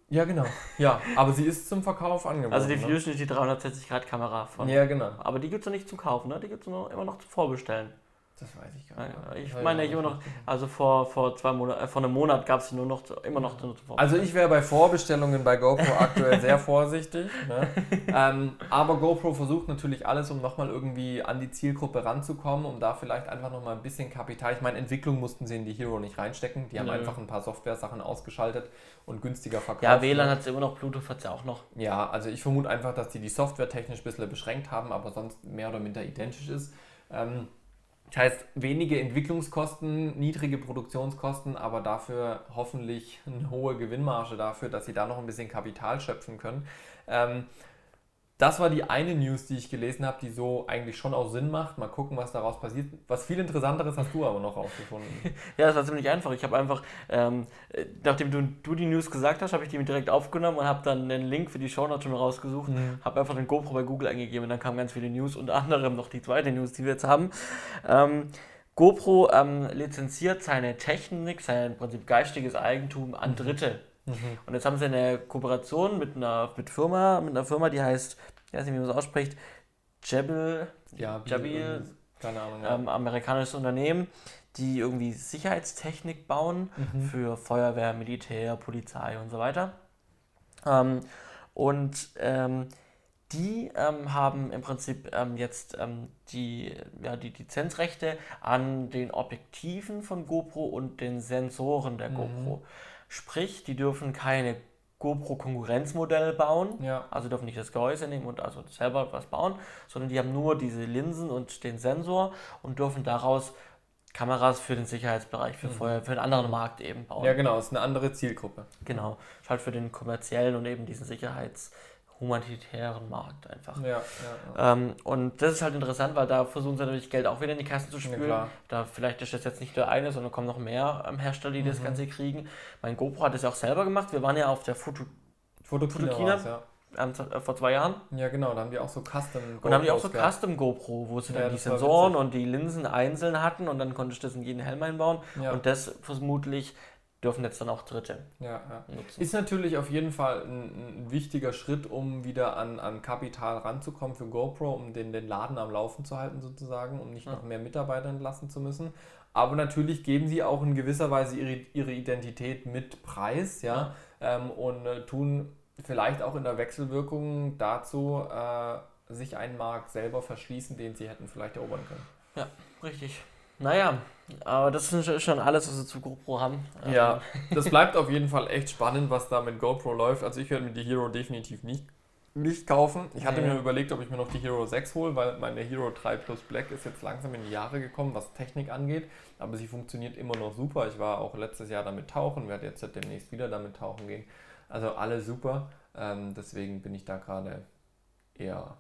Speaker 1: Ja, genau. Ja, aber sie ist zum Verkauf angeboten.
Speaker 2: Also die ne? Fusion ne? ist die 360-Grad-Kamera von.
Speaker 1: Ja, genau.
Speaker 2: Aber die gibt es noch nicht zum Kaufen, ne? Die gibt es immer noch zum Vorbestellen.
Speaker 1: Das weiß ich gar nicht.
Speaker 2: Ich meine, ich immer noch, also vor, vor zwei Monaten, äh, vor einem Monat gab es sie nur noch, immer noch
Speaker 1: zu Also ich wäre bei Vorbestellungen bei GoPro aktuell sehr vorsichtig. Ne? ähm, aber GoPro versucht natürlich alles, um nochmal irgendwie an die Zielgruppe ranzukommen, um da vielleicht einfach nochmal ein bisschen Kapital. Ich meine, Entwicklung mussten sie in die Hero nicht reinstecken. Die haben Nö. einfach ein paar Software-Sachen ausgeschaltet und günstiger verkauft.
Speaker 2: Ja, WLAN hat es immer noch, Bluetooth hat es ja auch noch.
Speaker 1: Ja, also ich vermute einfach, dass die die Software technisch ein bisschen beschränkt haben, aber sonst mehr oder minder identisch ist. Ähm, das heißt, wenige Entwicklungskosten, niedrige Produktionskosten, aber dafür hoffentlich eine hohe Gewinnmarge dafür, dass sie da noch ein bisschen Kapital schöpfen können. Ähm, das war die eine News, die ich gelesen habe, die so eigentlich schon auch Sinn macht. Mal gucken, was daraus passiert. Was viel Interessanteres hast du aber noch rausgefunden.
Speaker 2: ja, das war ziemlich einfach. Ich habe einfach, ähm, nachdem du, du die News gesagt hast, habe ich die mir direkt aufgenommen und habe dann den Link für die Shownotes schon rausgesucht. Mhm. Habe einfach den GoPro bei Google eingegeben und dann kamen ganz viele News, unter anderem noch die zweite News, die wir jetzt haben. Ähm, GoPro ähm, lizenziert seine Technik, sein im Prinzip geistiges Eigentum an mhm. Dritte. Mhm. Und jetzt haben sie eine Kooperation mit einer mit Firma, mit einer Firma, die heißt, ich weiß nicht, wie man es ausspricht, Jebel, ja, Jabil, keine Ahnung, ja. ähm, amerikanisches Unternehmen, die irgendwie Sicherheitstechnik bauen mhm. für Feuerwehr, Militär, Polizei und so weiter. Ähm, und ähm, die ähm, haben im Prinzip ähm, jetzt ähm, die, ja, die Lizenzrechte an den Objektiven von GoPro und den Sensoren der mhm. GoPro. Sprich, die dürfen keine GoPro-Konkurrenzmodelle bauen, ja. also dürfen nicht das Gehäuse nehmen und also selber was bauen, sondern die haben nur diese Linsen und den Sensor und dürfen daraus Kameras für den Sicherheitsbereich, für, mhm. Feuer, für einen anderen Markt eben bauen.
Speaker 1: Ja, genau, ist eine andere Zielgruppe.
Speaker 2: Genau, ist halt für den kommerziellen und eben diesen Sicherheits- humanitären Markt einfach. Ja, ja, ja. Ähm, und das ist halt interessant, weil da versuchen sie natürlich Geld auch wieder in die Kassen zu spülen. Ja, da vielleicht ist das jetzt nicht der eine, sondern kommen noch mehr ähm, Hersteller, die mhm. das Ganze kriegen. Mein GoPro hat das ja auch selber gemacht. Wir waren ja auf der Foto Fotokina, Fotokina ja. Vor zwei Jahren.
Speaker 1: Ja, genau, da haben die auch so Custom
Speaker 2: GoPro. Und da haben die auch so gehabt. Custom GoPro, wo sie dann die Sensoren und die Linsen einzeln hatten und dann konnte ich das in jeden Helm einbauen. Und das vermutlich dürfen jetzt dann auch Dritte
Speaker 1: ja, ja. nutzen. Ist natürlich auf jeden Fall ein, ein, wichtiger Schritt, um wieder an, an Kapital ranzukommen für GoPro, um den, den Laden am Laufen zu halten sozusagen, um nicht ja. noch mehr Mitarbeiter entlassen zu müssen. Aber natürlich geben sie auch in gewisser Weise ihre, ihre Identität mit Preis, ja. Ähm, und äh, tun vielleicht auch in der Wechselwirkung dazu äh, sich einen Markt selber verschließen, den sie hätten vielleicht erobern können.
Speaker 2: Ja, richtig. Naja, aber das ist schon alles, was wir zu GoPro haben.
Speaker 1: Ja, das bleibt auf jeden Fall echt spannend, was da mit GoPro läuft. Also ich werde mir die Hero definitiv nicht, nicht kaufen. Ich hatte ja. mir überlegt, ob ich mir noch die Hero 6 hole, weil meine Hero 3 Plus Black ist jetzt langsam in die Jahre gekommen, was Technik angeht. Aber sie funktioniert immer noch super. Ich war auch letztes Jahr damit tauchen, werde jetzt demnächst wieder damit tauchen gehen. Also alle super. Ähm, deswegen bin ich da gerade eher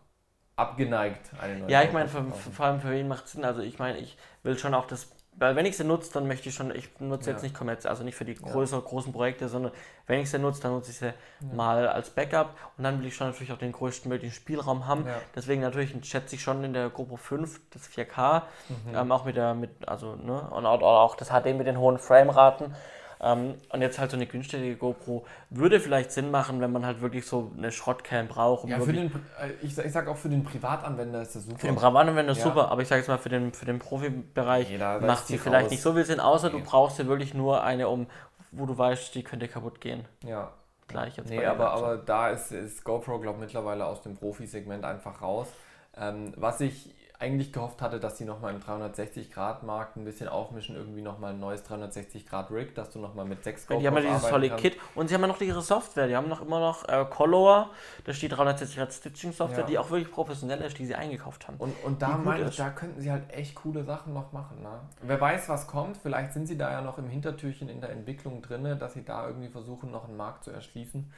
Speaker 1: abgeneigt,
Speaker 2: eine neue Ja, ich meine, vor allem für wen macht es Sinn? Also ich meine, ich will schon auch das, weil wenn ich sie nutze, dann möchte ich schon, ich nutze ja. jetzt nicht kommerziell, also nicht für die größeren, ja. großen Projekte, sondern wenn ich sie nutze, dann nutze ich sie ja. mal als Backup und dann will ich schon natürlich auch den größten möglichen Spielraum haben. Deswegen natürlich schätze ich schon in der GoPro 5 das 4K, mhm. ähm, auch mit der, mit, also, ne, und auch das HD mit den hohen Frameraten. Ähm, und jetzt halt so eine günstige GoPro würde vielleicht Sinn machen, wenn man halt wirklich so eine Schrottcam braucht. Um
Speaker 1: ja, für den, äh, ich, ich sag auch für den Privatanwender ist das super.
Speaker 2: Für den Privatanwender ist ja. super, aber ich sage jetzt mal für den, für den Profibereich nee, macht sie vielleicht raus. nicht so viel Sinn, außer nee. du brauchst ja wirklich nur eine, um, wo du weißt, die könnte kaputt gehen.
Speaker 1: Ja. Gleich jetzt nee, aber, aber da ist, ist GoPro, glaube ich, mittlerweile aus dem Profisegment einfach raus. Ähm, was ich eigentlich gehofft hatte, dass sie nochmal im 360-Grad-Markt ein bisschen aufmischen, irgendwie nochmal ein neues 360-Grad-Rig, dass du nochmal mit 6
Speaker 2: GoPros Die haben ja dieses tolle kannst. Kit und sie haben ja noch ihre Software, die haben noch immer noch äh, Color, da steht 360-Grad-Stitching-Software, ja. die auch wirklich professionell ist, die sie eingekauft haben.
Speaker 1: Und, und da meine ich, da könnten sie halt echt coole Sachen noch machen. Ne? Wer weiß, was kommt, vielleicht sind sie da ja noch im Hintertürchen in der Entwicklung drin, dass sie da irgendwie versuchen, noch einen Markt zu erschließen.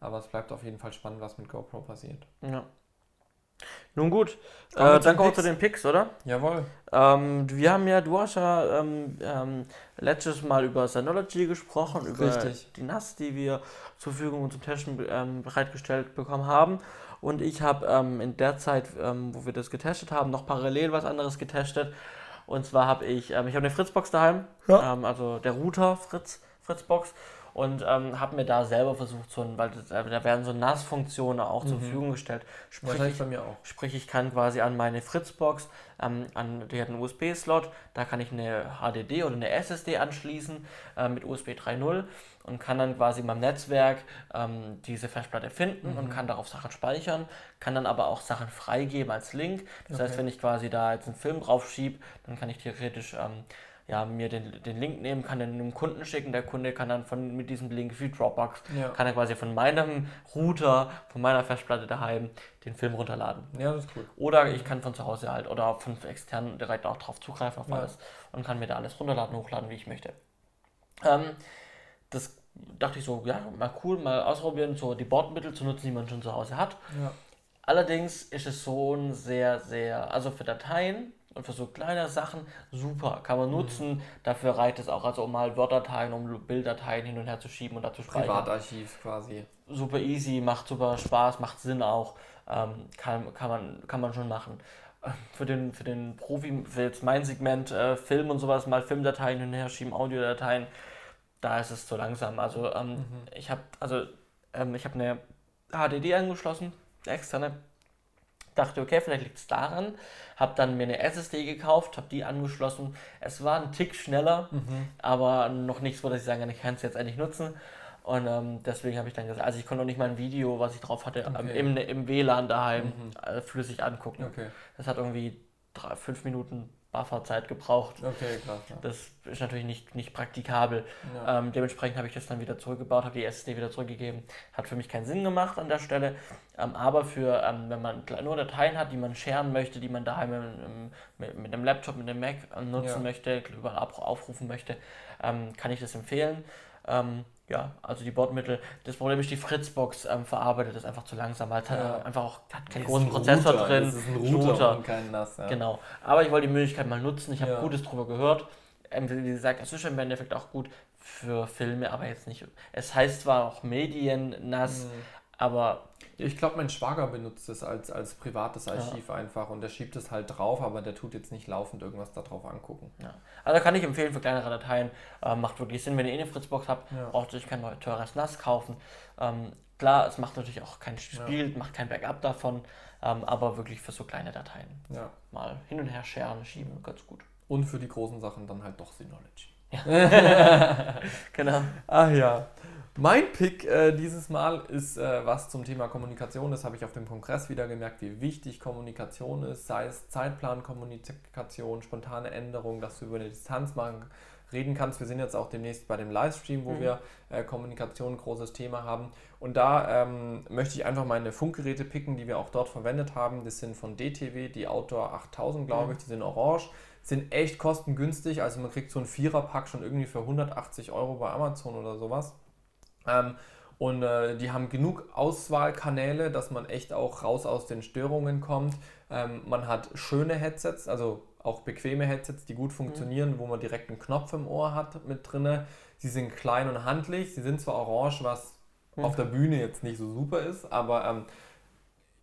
Speaker 1: Aber es bleibt auf jeden Fall spannend, was mit GoPro passiert.
Speaker 2: Ja. Nun gut, äh, dann kommen wir zu den Picks, oder?
Speaker 1: Jawohl.
Speaker 2: Ähm, wir haben ja, du hast ja ähm, ähm, letztes Mal über Synology gesprochen, über Richtig. die NAS, die wir zur Verfügung und zum Testen ähm, bereitgestellt bekommen haben. Und ich habe ähm, in der Zeit, ähm, wo wir das getestet haben, noch parallel was anderes getestet. Und zwar habe ich, ich habe eine Fritzbox daheim, ja. also der Router Fritz, Fritzbox und ähm, habe mir da selber versucht, so ein, weil das, da werden so NAS-Funktionen auch mhm. zur Verfügung gestellt.
Speaker 1: Sprich, ich, bei mir auch.
Speaker 2: sprich, ich kann quasi an meine Fritzbox, ähm, an, die hat einen USB-Slot, da kann ich eine HDD oder eine SSD anschließen äh, mit USB 3.0 und kann dann quasi in meinem Netzwerk ähm, diese Festplatte finden mhm. und kann darauf Sachen speichern, kann dann aber auch Sachen freigeben als Link. Das okay. heißt, wenn ich quasi da jetzt einen Film drauf schiebe, dann kann ich theoretisch ähm, ja, mir den, den Link nehmen, kann den einem Kunden schicken. Der Kunde kann dann von, mit diesem Link wie Dropbox, ja. kann er quasi von meinem Router, von meiner Festplatte daheim den Film runterladen.
Speaker 1: Ja, das ist cool.
Speaker 2: Oder ich kann von zu Hause halt oder von extern direkt auch drauf zugreifen auf ja. alles und kann mir da alles runterladen, hochladen, wie ich möchte. Ähm, das dachte ich so, ja, mal cool, mal ausprobieren, so die Bordmittel zu nutzen, die man schon zu Hause hat. Ja. Allerdings ist es so ein sehr, sehr, also für Dateien und für so kleine Sachen super, kann man nutzen. Mhm. Dafür reicht es auch, also um mal Word-Dateien, um Bilddateien hin und her zu schieben und dazu
Speaker 1: speichern. Privatarchiv quasi.
Speaker 2: Super easy, macht super Spaß, macht Sinn auch. Ähm, kann, kann, man, kann man schon machen. Für den, für den Profi, für jetzt mein Segment äh, Film und sowas, mal Filmdateien hin und her schieben, Audiodateien, da ist es zu langsam. Also ähm, mhm. ich habe also ähm, ich habe eine HDD angeschlossen, externe dachte, okay, vielleicht liegt es daran. Habe dann mir eine SSD gekauft, habe die angeschlossen. Es war ein Tick schneller, mhm. aber noch nichts, wo ich sagen ich kann es jetzt eigentlich nutzen. Und ähm, deswegen habe ich dann gesagt, also ich konnte noch nicht mal ein Video, was ich drauf hatte, okay. im, im WLAN daheim mhm. äh, flüssig angucken. Okay. Das hat irgendwie drei, fünf Minuten Bufferzeit gebraucht.
Speaker 1: Okay, klar. Ja.
Speaker 2: Das ist natürlich nicht, nicht praktikabel. Ja. Ähm, dementsprechend habe ich das dann wieder zurückgebaut, habe die SSD wieder zurückgegeben. Hat für mich keinen Sinn gemacht an der Stelle. Ähm, aber für, ähm, wenn man nur Dateien hat, die man scheren möchte, die man daheim im, mit, mit einem Laptop, mit einem Mac nutzen ja. möchte, überall aufrufen möchte, ähm, kann ich das empfehlen. Ähm, ja, also die Bordmittel. Das Problem ist, die Fritzbox ähm, verarbeitet das einfach zu langsam, weil es ja. halt einfach auch hat keinen großen Prozessor Router. drin. Das ist ein Router, Router. und kein NAS. Ja. Genau. Aber ich wollte die Möglichkeit mal nutzen. Ich habe ja. Gutes drüber gehört. Ähm, wie gesagt, es ist im Endeffekt auch gut für Filme, aber jetzt nicht. Es heißt zwar auch Medien NAS, mhm. Aber
Speaker 1: ich glaube, mein Schwager benutzt es als, als privates Archiv ja. einfach und der schiebt es halt drauf, aber der tut jetzt nicht laufend irgendwas da drauf angucken.
Speaker 2: Ja. Also kann ich empfehlen für kleinere Dateien. Ähm, macht wirklich Sinn, wenn ihr eh eine Fritzbox habt, ja. braucht ihr euch kein teures NAS kaufen. Ähm, klar, es macht natürlich auch kein Spiel, macht kein Backup davon, ähm, aber wirklich für so kleine Dateien. Mal hin und her scheren, schieben, ganz gut.
Speaker 1: Und für die großen Sachen dann halt doch Synology.
Speaker 2: Ja. genau.
Speaker 1: Ach ja. Mein Pick äh, dieses Mal ist äh, was zum Thema Kommunikation. Das habe ich auf dem Kongress wieder gemerkt, wie wichtig Kommunikation ist, sei es Zeitplankommunikation, spontane Änderungen, dass du über eine Distanz machen, reden kannst. Wir sind jetzt auch demnächst bei dem Livestream, wo mhm. wir äh, Kommunikation ein großes Thema haben. Und da ähm, möchte ich einfach meine Funkgeräte picken, die wir auch dort verwendet haben. Das sind von DTW, die Outdoor 8000, glaube mhm. ich, die sind orange sind echt kostengünstig. Also man kriegt so einen Viererpack schon irgendwie für 180 Euro bei Amazon oder sowas. Ähm, und äh, die haben genug Auswahlkanäle, dass man echt auch raus aus den Störungen kommt. Ähm, man hat schöne Headsets, also auch bequeme Headsets, die gut funktionieren, mhm. wo man direkt einen Knopf im Ohr hat mit drinne. Sie sind klein und handlich. Sie sind zwar orange, was mhm. auf der Bühne jetzt nicht so super ist, aber ähm,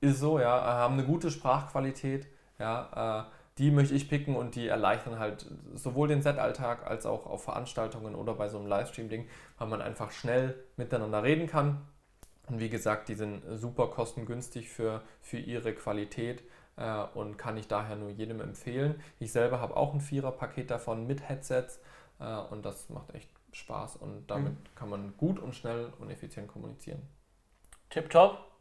Speaker 1: ist so, ja, haben eine gute Sprachqualität. Ja, äh, die möchte ich picken und die erleichtern halt sowohl den Set-Alltag als auch auf Veranstaltungen oder bei so einem Livestream-Ding, weil man einfach schnell miteinander reden kann. Und wie gesagt, die sind super kostengünstig für, für ihre Qualität äh, und kann ich daher nur jedem empfehlen. Ich selber habe auch ein Vierer-Paket davon mit Headsets äh, und das macht echt Spaß und damit mhm. kann man gut und schnell und effizient kommunizieren.
Speaker 2: Tipptopp.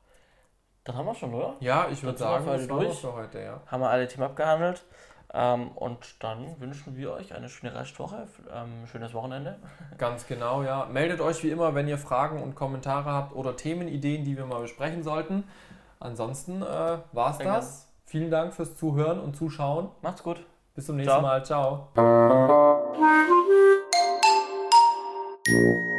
Speaker 2: Dann haben wir schon, oder?
Speaker 1: Ja, ich würde sagen,
Speaker 2: das war durch. für heute, ja. Haben wir alle Themen abgehandelt. Ähm, und dann wünschen wir euch eine schöne Restwoche, ähm, schönes Wochenende.
Speaker 1: Ganz genau, ja. Meldet euch wie immer, wenn ihr Fragen und Kommentare habt oder Themenideen, die wir mal besprechen sollten. Ansonsten äh, war es das. Vielen Dank fürs Zuhören und Zuschauen.
Speaker 2: Macht's gut.
Speaker 1: Bis zum nächsten Ciao. Mal. Ciao.